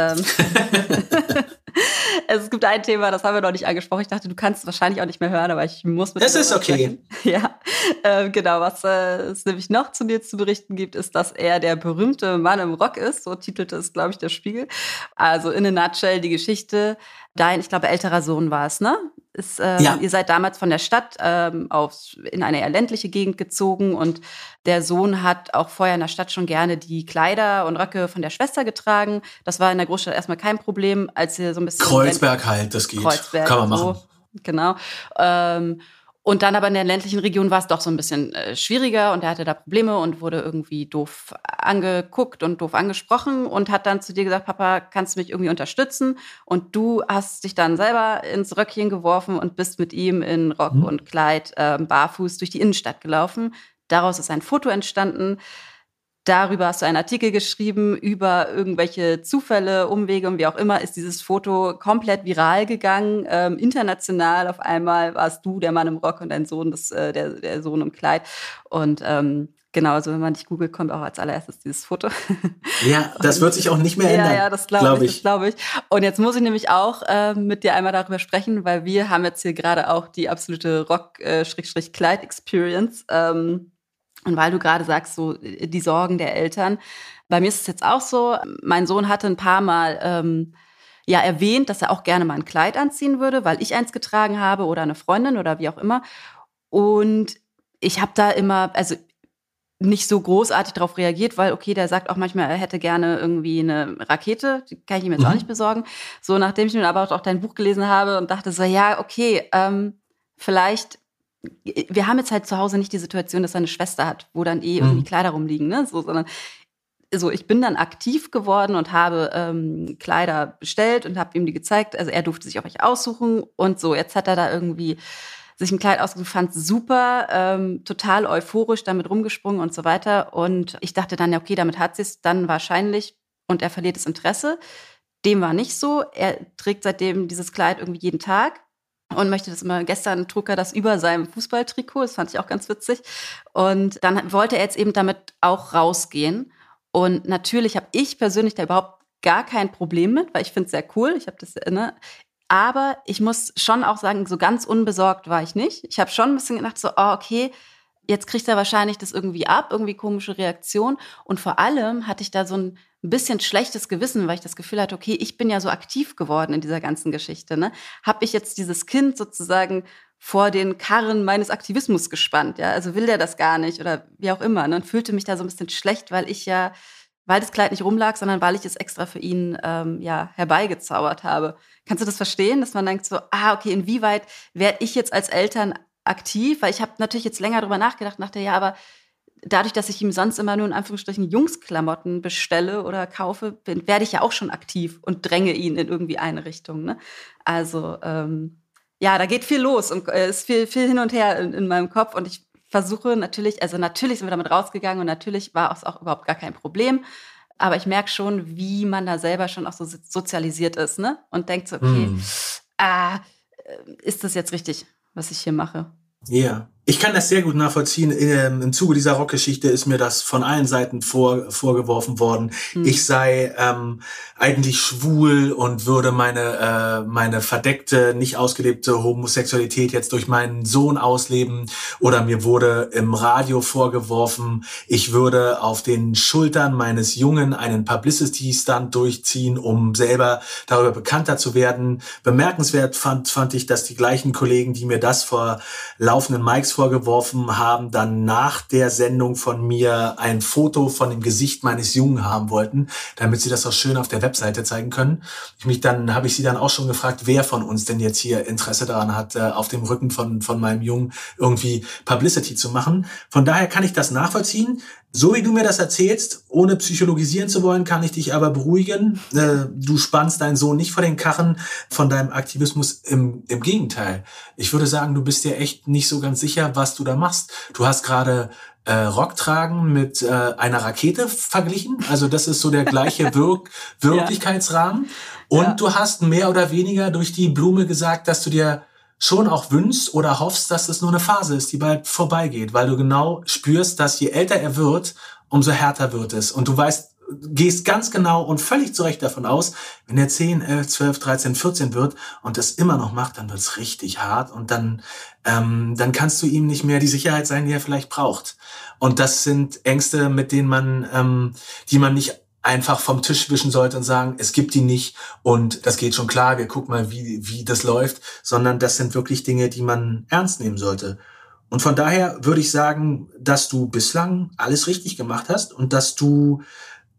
Ähm. es gibt ein Thema, das haben wir noch nicht angesprochen. Ich dachte, du kannst es wahrscheinlich auch nicht mehr hören, aber ich muss mit Es ist okay. [laughs] Ja, äh, genau. Was äh, es nämlich noch zu mir zu berichten gibt, ist, dass er der berühmte Mann im Rock ist. So titelte es, glaube ich, der Spiegel. Also in a nutshell die Geschichte. Dein, ich glaube, älterer Sohn war es, ne? Ist, ähm, ja. Ihr seid damals von der Stadt ähm, auf, in eine eher ländliche Gegend gezogen und der Sohn hat auch vorher in der Stadt schon gerne die Kleider und Röcke von der Schwester getragen. Das war in der Großstadt erstmal kein Problem, als ihr so ein bisschen. Kreuzberg halt, das geht. Kreuzberg, Kann man machen. So, genau. Ähm, und dann aber in der ländlichen Region war es doch so ein bisschen äh, schwieriger und er hatte da Probleme und wurde irgendwie doof angeguckt und doof angesprochen und hat dann zu dir gesagt, Papa, kannst du mich irgendwie unterstützen? Und du hast dich dann selber ins Röckchen geworfen und bist mit ihm in Rock mhm. und Kleid äh, barfuß durch die Innenstadt gelaufen. Daraus ist ein Foto entstanden. Darüber hast du einen Artikel geschrieben, über irgendwelche Zufälle, Umwege und wie auch immer ist dieses Foto komplett viral gegangen. Ähm, international auf einmal warst du der Mann im Rock und dein Sohn, das, äh, der, der Sohn im Kleid. Und ähm, Genau, also wenn man nicht googelt, kommt auch als allererstes dieses Foto. [laughs] Ja, das wird sich auch nicht mehr ändern. Ja, ja, das glaube glaub ich, ich. das ich. Und jetzt muss ich nämlich auch äh, mit dir einmal darüber sprechen, weil wir haben jetzt hier gerade auch die absolute Rock-Kleid-Experience. Ähm, und weil du gerade sagst, so die Sorgen der Eltern. Bei mir ist es jetzt auch so, mein Sohn hatte ein paar Mal ähm, ja erwähnt, dass er auch gerne mal ein Kleid anziehen würde, weil ich eins getragen habe oder eine Freundin oder wie auch immer. Und ich habe da immer, also nicht so großartig darauf reagiert, weil okay, der sagt auch manchmal, er hätte gerne irgendwie eine Rakete, die kann ich ihm jetzt mhm. auch nicht besorgen. So, nachdem ich mir aber auch dein Buch gelesen habe und dachte so, ja, okay, ähm, vielleicht, wir haben jetzt halt zu Hause nicht die Situation, dass er eine Schwester hat, wo dann eh irgendwie mhm. Kleider rumliegen, ne? So, sondern so, ich bin dann aktiv geworden und habe ähm, Kleider bestellt und habe ihm die gezeigt. Also er durfte sich auch welche aussuchen und so. Jetzt hat er da irgendwie sich ein Kleid ausgesucht, fand super, ähm, total euphorisch damit rumgesprungen und so weiter. Und ich dachte dann, ja, okay, damit hat sie es dann wahrscheinlich und er verliert das Interesse. Dem war nicht so. Er trägt seitdem dieses Kleid irgendwie jeden Tag und möchte das immer. Gestern trug er das über seinem Fußballtrikot, das fand ich auch ganz witzig. Und dann wollte er jetzt eben damit auch rausgehen. Und natürlich habe ich persönlich da überhaupt gar kein Problem mit, weil ich finde es sehr cool. Ich habe das, ne, aber ich muss schon auch sagen, so ganz unbesorgt war ich nicht. Ich habe schon ein bisschen gedacht, so, oh, okay, jetzt kriegt er wahrscheinlich das irgendwie ab, irgendwie komische Reaktion. Und vor allem hatte ich da so ein bisschen schlechtes Gewissen, weil ich das Gefühl hatte, okay, ich bin ja so aktiv geworden in dieser ganzen Geschichte. Ne? Habe ich jetzt dieses Kind sozusagen vor den Karren meines Aktivismus gespannt? Ja, also will der das gar nicht oder wie auch immer. Ne? Und fühlte mich da so ein bisschen schlecht, weil ich ja weil das Kleid nicht rumlag, sondern weil ich es extra für ihn ähm, ja, herbeigezaubert habe. Kannst du das verstehen, dass man denkt so, ah, okay, inwieweit werde ich jetzt als Eltern aktiv? Weil ich habe natürlich jetzt länger drüber nachgedacht, dachte, ja, aber dadurch, dass ich ihm sonst immer nur in Anführungsstrichen Jungsklamotten bestelle oder kaufe, bin, werde ich ja auch schon aktiv und dränge ihn in irgendwie eine Richtung. Ne? Also ähm, ja, da geht viel los und äh, ist viel, viel hin und her in, in meinem Kopf und ich versuche natürlich, also natürlich sind wir damit rausgegangen und natürlich war es auch überhaupt gar kein Problem. Aber ich merke schon, wie man da selber schon auch so sozialisiert ist, ne? Und denkt so, okay, hm. ah, äh, ist das jetzt richtig, was ich hier mache? Ja. Ich kann das sehr gut nachvollziehen. Ähm, Im Zuge dieser Rockgeschichte ist mir das von allen Seiten vor, vorgeworfen worden. Hm. Ich sei ähm, eigentlich schwul und würde meine, äh, meine verdeckte, nicht ausgelebte Homosexualität jetzt durch meinen Sohn ausleben. Oder mir wurde im Radio vorgeworfen, ich würde auf den Schultern meines Jungen einen Publicity-Stunt durchziehen, um selber darüber bekannter zu werden. Bemerkenswert fand, fand ich, dass die gleichen Kollegen, die mir das vor laufenden Mikes vorgeworfen haben, dann nach der Sendung von mir ein Foto von dem Gesicht meines Jungen haben wollten, damit sie das auch schön auf der Webseite zeigen können. Ich mich dann habe ich sie dann auch schon gefragt, wer von uns denn jetzt hier Interesse daran hat, äh, auf dem Rücken von von meinem Jungen irgendwie Publicity zu machen. Von daher kann ich das nachvollziehen. So wie du mir das erzählst, ohne psychologisieren zu wollen, kann ich dich aber beruhigen. Äh, du spannst deinen Sohn nicht vor den Karren von deinem Aktivismus. Im, Im Gegenteil. Ich würde sagen, du bist dir echt nicht so ganz sicher, was du da machst. Du hast gerade äh, Rock tragen mit äh, einer Rakete verglichen. Also das ist so der gleiche [laughs] Wirk Wirklichkeitsrahmen. Und ja. du hast mehr oder weniger durch die Blume gesagt, dass du dir schon auch wünschst oder hoffst, dass das nur eine Phase ist, die bald vorbeigeht, weil du genau spürst, dass je älter er wird, umso härter wird es. Und du weißt, gehst ganz genau und völlig zurecht davon aus, wenn er 10, 11, 12, 13, 14 wird und das immer noch macht, dann wird's richtig hart und dann, ähm, dann kannst du ihm nicht mehr die Sicherheit sein, die er vielleicht braucht. Und das sind Ängste, mit denen man, ähm, die man nicht einfach vom Tisch wischen sollte und sagen, es gibt die nicht und das geht schon klar, wir gucken mal, wie, wie das läuft, sondern das sind wirklich Dinge, die man ernst nehmen sollte. Und von daher würde ich sagen, dass du bislang alles richtig gemacht hast und dass du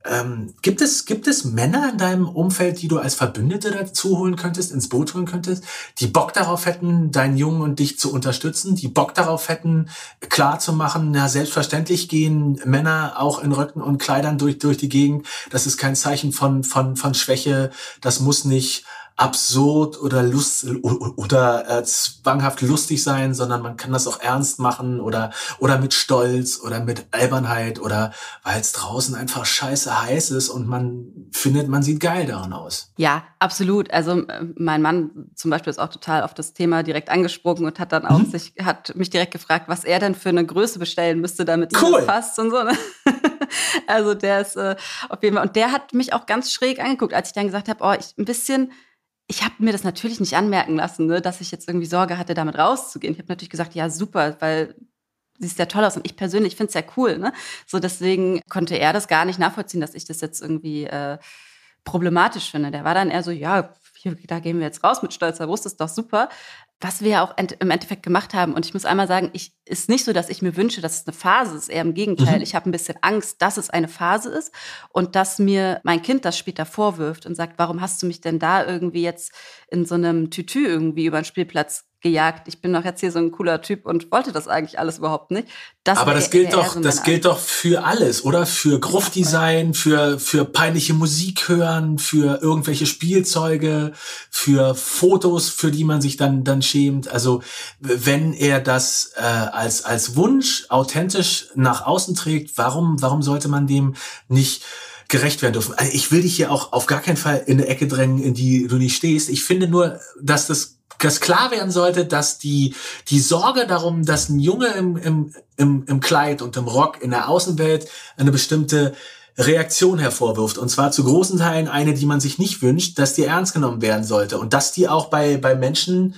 ähm, gibt es, gibt es Männer in deinem Umfeld, die du als Verbündete dazu holen könntest, ins Boot holen könntest, die Bock darauf hätten, deinen Jungen und dich zu unterstützen, die Bock darauf hätten, klar zu machen, na, selbstverständlich gehen Männer auch in Röcken und Kleidern durch, durch die Gegend. Das ist kein Zeichen von, von, von Schwäche. Das muss nicht absurd oder lust oder äh, zwanghaft lustig sein, sondern man kann das auch ernst machen oder oder mit Stolz oder mit Albernheit oder weil es draußen einfach scheiße heiß ist und man findet, man sieht geil daran aus. Ja, absolut. Also äh, mein Mann zum Beispiel ist auch total auf das Thema direkt angesprungen und hat dann auch mhm. sich hat mich direkt gefragt, was er denn für eine Größe bestellen müsste, damit cool. passt und so. Ne? [laughs] Also der ist äh, auf jeden Fall und der hat mich auch ganz schräg angeguckt, als ich dann gesagt habe, oh, ich ein bisschen ich habe mir das natürlich nicht anmerken lassen, ne, dass ich jetzt irgendwie Sorge hatte, damit rauszugehen. Ich habe natürlich gesagt, ja, super, weil siehst ja toll aus und ich persönlich finde es ja cool. Ne? So deswegen konnte er das gar nicht nachvollziehen, dass ich das jetzt irgendwie äh, problematisch finde. Der war dann eher so, ja, hier, da gehen wir jetzt raus mit stolzer Brust, ist doch super was wir ja auch im Endeffekt gemacht haben. Und ich muss einmal sagen, ich ist nicht so, dass ich mir wünsche, dass es eine Phase ist. Eher im Gegenteil. Mhm. Ich habe ein bisschen Angst, dass es eine Phase ist und dass mir mein Kind das später vorwirft und sagt, warum hast du mich denn da irgendwie jetzt in so einem Tütü irgendwie über den Spielplatz gejagt. Ich bin doch jetzt hier so ein cooler Typ und wollte das eigentlich alles überhaupt nicht. Das Aber das gilt doch, so das gilt doch für alles, oder? Für Gruftdesign, für, für peinliche Musik hören, für irgendwelche Spielzeuge, für Fotos, für die man sich dann, dann schämt. Also, wenn er das äh, als, als Wunsch authentisch nach außen trägt, warum, warum sollte man dem nicht gerecht werden dürfen? Also ich will dich hier auch auf gar keinen Fall in eine Ecke drängen, in die du nicht stehst. Ich finde nur, dass das dass klar werden sollte, dass die, die Sorge darum, dass ein Junge im, im, im, im Kleid und im Rock in der Außenwelt eine bestimmte Reaktion hervorwirft. Und zwar zu großen Teilen eine, die man sich nicht wünscht, dass die ernst genommen werden sollte. Und dass die auch bei, bei Menschen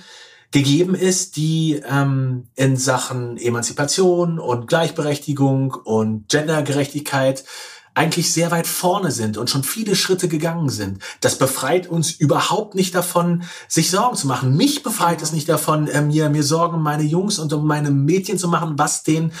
gegeben ist, die ähm, in Sachen Emanzipation und Gleichberechtigung und Gendergerechtigkeit eigentlich sehr weit vorne sind und schon viele Schritte gegangen sind. Das befreit uns überhaupt nicht davon, sich Sorgen zu machen. Mich befreit es nicht davon, äh, mir, mir Sorgen um meine Jungs und um meine Mädchen zu machen, was denen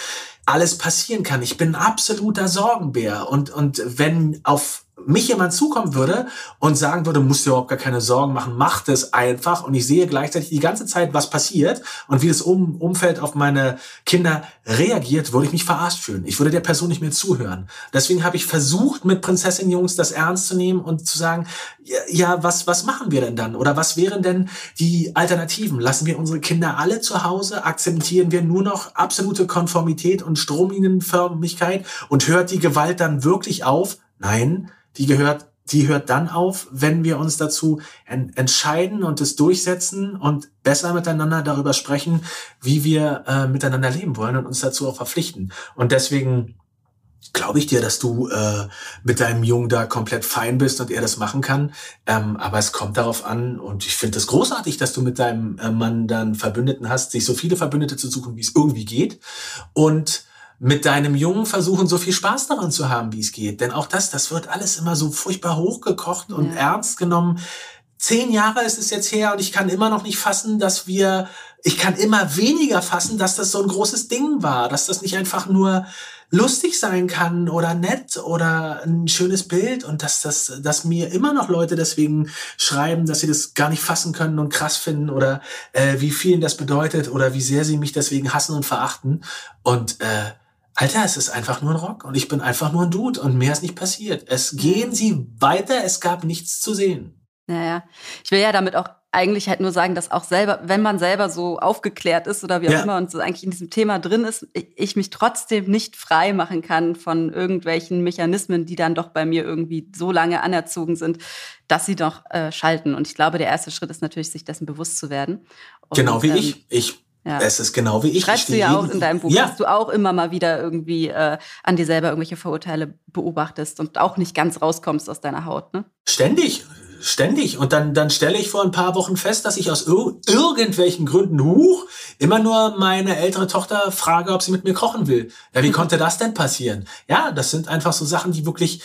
alles passieren kann. Ich bin ein absoluter Sorgenbär. Und, und wenn auf mich jemand zukommen würde und sagen würde, musst dir überhaupt gar keine Sorgen machen, mach das einfach und ich sehe gleichzeitig die ganze Zeit, was passiert und wie das um Umfeld auf meine Kinder reagiert, würde ich mich verarscht fühlen. Ich würde der Person nicht mehr zuhören. Deswegen habe ich versucht, mit Prinzessin Jungs das ernst zu nehmen und zu sagen, ja, ja, was, was machen wir denn dann? Oder was wären denn die Alternativen? Lassen wir unsere Kinder alle zu Hause? Akzeptieren wir nur noch absolute Konformität und Stromlinienförmigkeit und hört die Gewalt dann wirklich auf? Nein, die gehört, die hört dann auf, wenn wir uns dazu en entscheiden und es durchsetzen und besser miteinander darüber sprechen, wie wir äh, miteinander leben wollen und uns dazu auch verpflichten. Und deswegen glaube ich dir, dass du äh, mit deinem Jungen da komplett fein bist und er das machen kann. Ähm, aber es kommt darauf an und ich finde es das großartig, dass du mit deinem äh, Mann dann Verbündeten hast, sich so viele Verbündete zu suchen, wie es irgendwie geht. Und mit deinem Jungen versuchen, so viel Spaß daran zu haben, wie es geht. Denn auch das, das wird alles immer so furchtbar hochgekocht und ja. ernst genommen. Zehn Jahre ist es jetzt her und ich kann immer noch nicht fassen, dass wir, ich kann immer weniger fassen, dass das so ein großes Ding war, dass das nicht einfach nur lustig sein kann oder nett oder ein schönes Bild und dass das, dass mir immer noch Leute deswegen schreiben, dass sie das gar nicht fassen können und krass finden oder äh, wie vielen das bedeutet oder wie sehr sie mich deswegen hassen und verachten und äh, Alter, es ist einfach nur ein Rock und ich bin einfach nur ein Dude und mehr ist nicht passiert. Es gehen sie weiter, es gab nichts zu sehen. Naja, ich will ja damit auch eigentlich halt nur sagen, dass auch selber, wenn man selber so aufgeklärt ist oder wie auch ja. immer und so eigentlich in diesem Thema drin ist, ich mich trotzdem nicht frei machen kann von irgendwelchen Mechanismen, die dann doch bei mir irgendwie so lange anerzogen sind, dass sie doch äh, schalten. Und ich glaube, der erste Schritt ist natürlich, sich dessen bewusst zu werden. Und, genau wie ähm, ich. Ich ja. Es ist genau wie ich. Schreibst du ja auch in deinem Buch, ja. dass du auch immer mal wieder irgendwie äh, an dir selber irgendwelche Vorurteile beobachtest und auch nicht ganz rauskommst aus deiner Haut, ne? Ständig ständig. Und dann, dann stelle ich vor ein paar Wochen fest, dass ich aus ir irgendwelchen Gründen, huch, immer nur meine ältere Tochter frage, ob sie mit mir kochen will. Ja, wie konnte das denn passieren? Ja, das sind einfach so Sachen, die wirklich,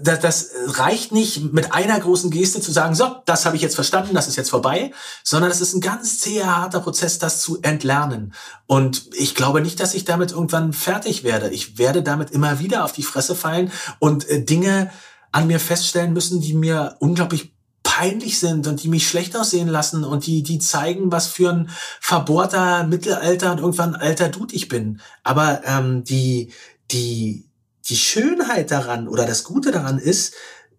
das, das reicht nicht mit einer großen Geste zu sagen, so, das habe ich jetzt verstanden, das ist jetzt vorbei, sondern es ist ein ganz zäher, harter Prozess, das zu entlernen. Und ich glaube nicht, dass ich damit irgendwann fertig werde. Ich werde damit immer wieder auf die Fresse fallen und äh, Dinge an mir feststellen müssen, die mir unglaublich peinlich sind und die mich schlecht aussehen lassen und die, die zeigen, was für ein verbohrter Mittelalter und irgendwann alter Dude ich bin. Aber ähm, die, die, die Schönheit daran oder das Gute daran ist,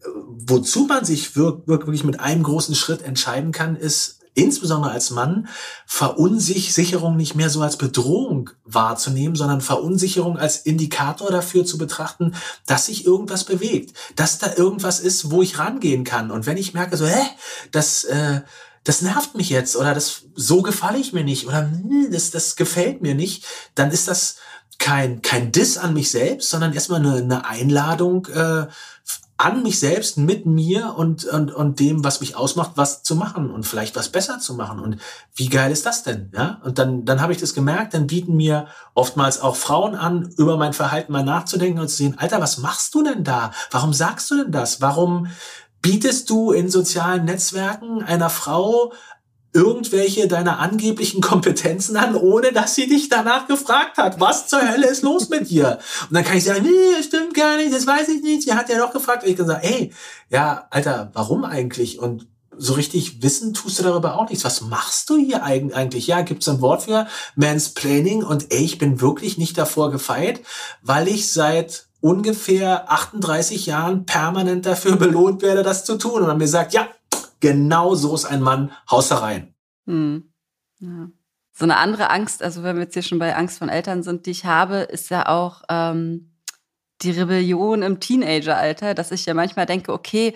wozu man sich wirklich mit einem großen Schritt entscheiden kann, ist insbesondere als Mann, Verunsicherung nicht mehr so als Bedrohung wahrzunehmen, sondern Verunsicherung als Indikator dafür zu betrachten, dass sich irgendwas bewegt, dass da irgendwas ist, wo ich rangehen kann. Und wenn ich merke, so, hä, das, äh, das nervt mich jetzt oder das so gefalle ich mir nicht oder hm, das, das gefällt mir nicht, dann ist das kein, kein Diss an mich selbst, sondern erstmal eine, eine Einladung, äh, an mich selbst, mit mir und, und, und dem, was mich ausmacht, was zu machen und vielleicht was besser zu machen. Und wie geil ist das denn? Ja? Und dann, dann habe ich das gemerkt, dann bieten mir oftmals auch Frauen an, über mein Verhalten mal nachzudenken und zu sehen, Alter, was machst du denn da? Warum sagst du denn das? Warum bietest du in sozialen Netzwerken einer Frau irgendwelche deiner angeblichen Kompetenzen an, ohne dass sie dich danach gefragt hat. Was zur Hölle ist los mit dir? Und dann kann ich sagen, nee, stimmt gar nicht, das weiß ich nicht. Sie hat ja doch gefragt. Und ich kann sagen, ey, ja, Alter, warum eigentlich? Und so richtig wissen tust du darüber auch nichts. Was machst du hier eigentlich? Ja, gibt's ein Wort für Mansplaining? Und ey, ich bin wirklich nicht davor gefeit, weil ich seit ungefähr 38 Jahren permanent dafür belohnt werde, das zu tun. Und man mir sagt, ja, Genau so ist ein Mann, haus rein. Hm. Ja. So eine andere Angst, also wenn wir jetzt hier schon bei Angst von Eltern sind, die ich habe, ist ja auch ähm, die Rebellion im Teenageralter, dass ich ja manchmal denke, okay,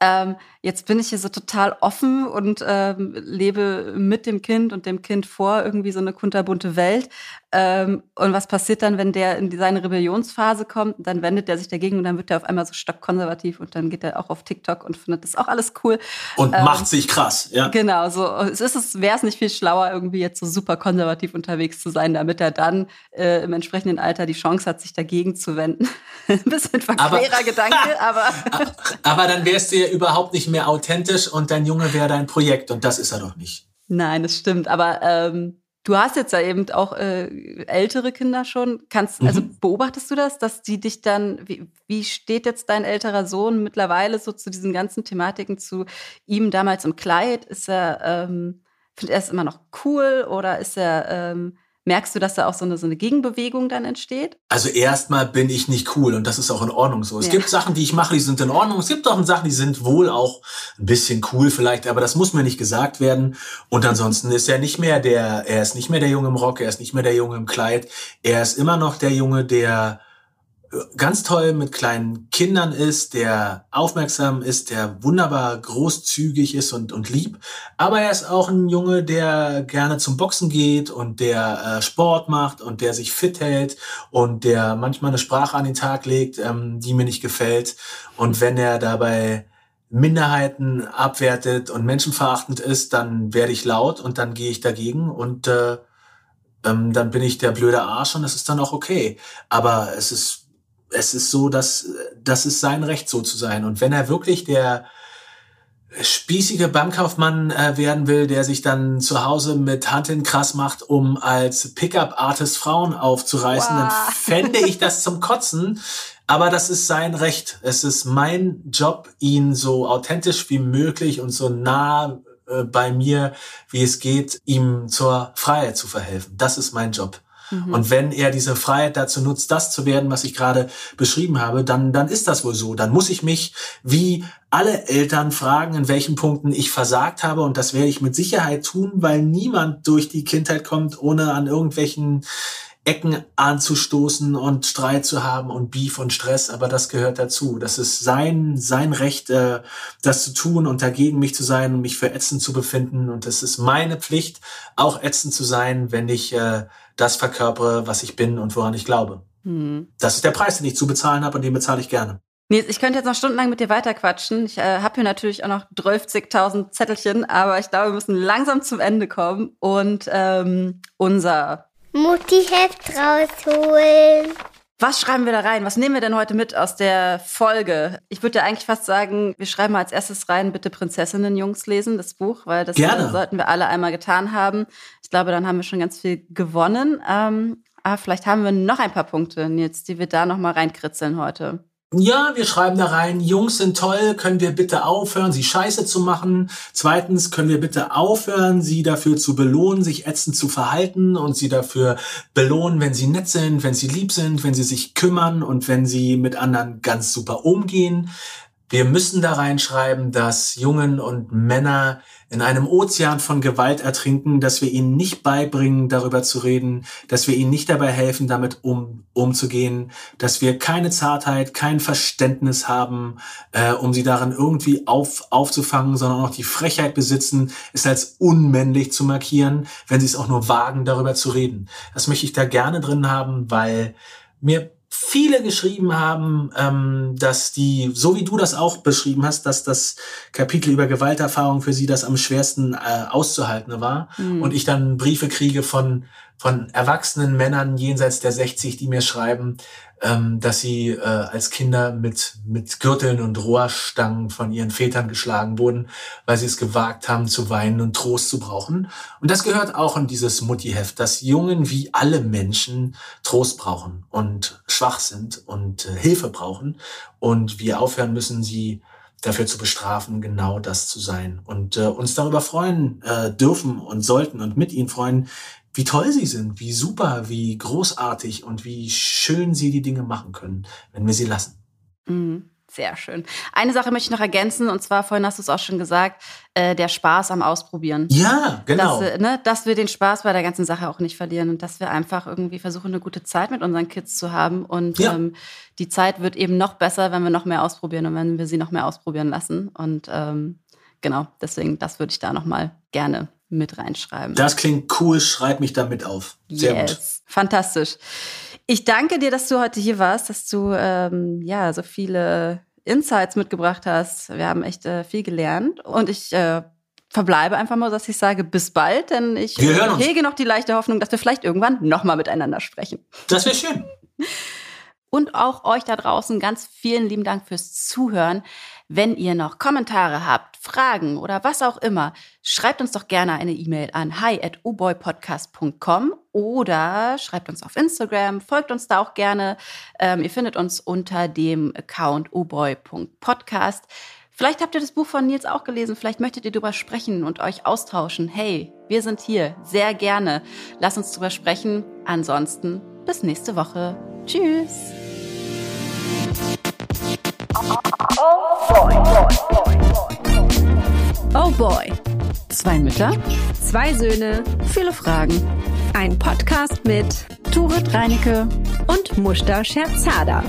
ähm, jetzt bin ich hier so total offen und ähm, lebe mit dem Kind und dem Kind vor irgendwie so eine kunterbunte Welt. Ähm, und was passiert dann, wenn der in seine Rebellionsphase kommt? Dann wendet er sich dagegen und dann wird er auf einmal so stockkonservativ und dann geht er auch auf TikTok und findet das auch alles cool. Und ähm, macht sich krass, ja. Genau, so es ist es, wäre es nicht viel schlauer, irgendwie jetzt so super konservativ unterwegs zu sein, damit er dann äh, im entsprechenden Alter die Chance hat, sich dagegen zu wenden. [laughs] Ein bisschen verquerer Gedanke, [laughs] aber. aber dann wärst du ja überhaupt nicht mehr authentisch und dein Junge wäre dein Projekt und das ist er doch nicht. Nein, das stimmt. Aber ähm, Du hast jetzt ja eben auch äh, ältere Kinder schon. Kannst, also mhm. beobachtest du das, dass die dich dann, wie, wie steht jetzt dein älterer Sohn mittlerweile so zu diesen ganzen Thematiken, zu ihm damals im Kleid? Ist er, ähm, findet er es immer noch cool oder ist er, ähm, Merkst du, dass da auch so eine, so eine Gegenbewegung dann entsteht? Also erstmal bin ich nicht cool und das ist auch in Ordnung so. Es ja. gibt Sachen, die ich mache, die sind in Ordnung. Es gibt auch Sachen, die sind wohl auch ein bisschen cool vielleicht, aber das muss mir nicht gesagt werden. Und ansonsten ist er nicht mehr der, er ist nicht mehr der Junge im Rock, er ist nicht mehr der Junge im Kleid. Er ist immer noch der Junge, der ganz toll mit kleinen Kindern ist, der aufmerksam ist, der wunderbar großzügig ist und, und lieb. Aber er ist auch ein Junge, der gerne zum Boxen geht und der äh, Sport macht und der sich fit hält und der manchmal eine Sprache an den Tag legt, ähm, die mir nicht gefällt. Und wenn er dabei Minderheiten abwertet und menschenverachtend ist, dann werde ich laut und dann gehe ich dagegen und äh, ähm, dann bin ich der blöde Arsch und es ist dann auch okay. Aber es ist es ist so, dass das ist sein Recht, so zu sein. Und wenn er wirklich der spießige Bankkaufmann äh, werden will, der sich dann zu Hause mit Hand in krass macht, um als Pickup-Artist Frauen aufzureißen, wow. dann [laughs] fände ich das zum Kotzen. Aber das ist sein Recht. Es ist mein Job, ihn so authentisch wie möglich und so nah äh, bei mir, wie es geht, ihm zur Freiheit zu verhelfen. Das ist mein Job. Mhm. Und wenn er diese Freiheit dazu nutzt, das zu werden, was ich gerade beschrieben habe, dann, dann ist das wohl so. Dann muss ich mich wie alle Eltern fragen, in welchen Punkten ich versagt habe. Und das werde ich mit Sicherheit tun, weil niemand durch die Kindheit kommt, ohne an irgendwelchen Ecken anzustoßen und Streit zu haben und Beef und Stress, aber das gehört dazu. Das ist sein, sein Recht, äh, das zu tun und dagegen mich zu sein und mich für ätzend zu befinden. Und es ist meine Pflicht, auch ätzend zu sein, wenn ich äh, das verkörpere, was ich bin und woran ich glaube. Mhm. Das ist der Preis, den ich zu bezahlen habe und den bezahle ich gerne. Nils, ich könnte jetzt noch stundenlang mit dir weiterquatschen. Ich äh, habe hier natürlich auch noch 12.000 Zettelchen, aber ich glaube, wir müssen langsam zum Ende kommen und ähm, unser Mutti-Heft rausholen. Was schreiben wir da rein? Was nehmen wir denn heute mit aus der Folge? Ich würde ja eigentlich fast sagen, wir schreiben mal als erstes rein, bitte Prinzessinnen Jungs lesen, das Buch, weil das Gerne. sollten wir alle einmal getan haben. Ich glaube, dann haben wir schon ganz viel gewonnen. Ähm, aber vielleicht haben wir noch ein paar Punkte, Nils, die wir da noch mal reinkritzeln heute. Ja, wir schreiben da rein, Jungs sind toll, können wir bitte aufhören, sie scheiße zu machen. Zweitens, können wir bitte aufhören, sie dafür zu belohnen, sich ätzend zu verhalten und sie dafür belohnen, wenn sie nett sind, wenn sie lieb sind, wenn sie sich kümmern und wenn sie mit anderen ganz super umgehen. Wir müssen da reinschreiben, dass Jungen und Männer in einem Ozean von Gewalt ertrinken, dass wir ihnen nicht beibringen, darüber zu reden, dass wir ihnen nicht dabei helfen, damit um, umzugehen, dass wir keine Zartheit, kein Verständnis haben, äh, um sie darin irgendwie auf, aufzufangen, sondern auch die Frechheit besitzen, es als unmännlich zu markieren, wenn sie es auch nur wagen, darüber zu reden. Das möchte ich da gerne drin haben, weil mir viele geschrieben haben, ähm, dass die, so wie du das auch beschrieben hast, dass das Kapitel über Gewalterfahrung für sie das am schwersten äh, auszuhalten war. Mhm. Und ich dann Briefe kriege von, von erwachsenen Männern jenseits der 60, die mir schreiben, ähm, dass sie äh, als Kinder mit, mit Gürteln und Rohrstangen von ihren Vätern geschlagen wurden, weil sie es gewagt haben zu weinen und Trost zu brauchen. Und das gehört auch in dieses Mutti-Heft, dass Jungen wie alle Menschen Trost brauchen und schwach sind und äh, Hilfe brauchen und wir aufhören müssen, sie dafür zu bestrafen, genau das zu sein und äh, uns darüber freuen äh, dürfen und sollten und mit ihnen freuen, wie toll sie sind, wie super, wie großartig und wie schön sie die Dinge machen können, wenn wir sie lassen. Mhm. Sehr schön. Eine Sache möchte ich noch ergänzen, und zwar, vorhin hast du es auch schon gesagt, äh, der Spaß am Ausprobieren. Ja, genau. Dass, äh, ne, dass wir den Spaß bei der ganzen Sache auch nicht verlieren und dass wir einfach irgendwie versuchen, eine gute Zeit mit unseren Kids zu haben. Und ja. ähm, die Zeit wird eben noch besser, wenn wir noch mehr ausprobieren und wenn wir sie noch mehr ausprobieren lassen. Und ähm, genau, deswegen, das würde ich da nochmal gerne mit reinschreiben. Das klingt cool, schreib mich da mit auf. Sehr yes. gut. Fantastisch. Ich danke dir, dass du heute hier warst, dass du ähm, ja so viele Insights mitgebracht hast. Wir haben echt äh, viel gelernt und ich äh, verbleibe einfach mal, dass ich sage, bis bald, denn ich hege noch die leichte Hoffnung, dass wir vielleicht irgendwann nochmal miteinander sprechen. Das wäre schön. [laughs] Und auch euch da draußen ganz vielen lieben Dank fürs Zuhören. Wenn ihr noch Kommentare habt, Fragen oder was auch immer, schreibt uns doch gerne eine E-Mail an hi at uboypodcast.com oder schreibt uns auf Instagram, folgt uns da auch gerne. Ähm, ihr findet uns unter dem Account uboy.podcast. Vielleicht habt ihr das Buch von Nils auch gelesen, vielleicht möchtet ihr darüber sprechen und euch austauschen. Hey, wir sind hier, sehr gerne. Lasst uns darüber sprechen. Ansonsten bis nächste Woche. Tschüss. Oh boy. Oh boy. Zwei Mütter, zwei Söhne, viele Fragen. Ein Podcast mit Turit Reinecke und Mushta Scherzada.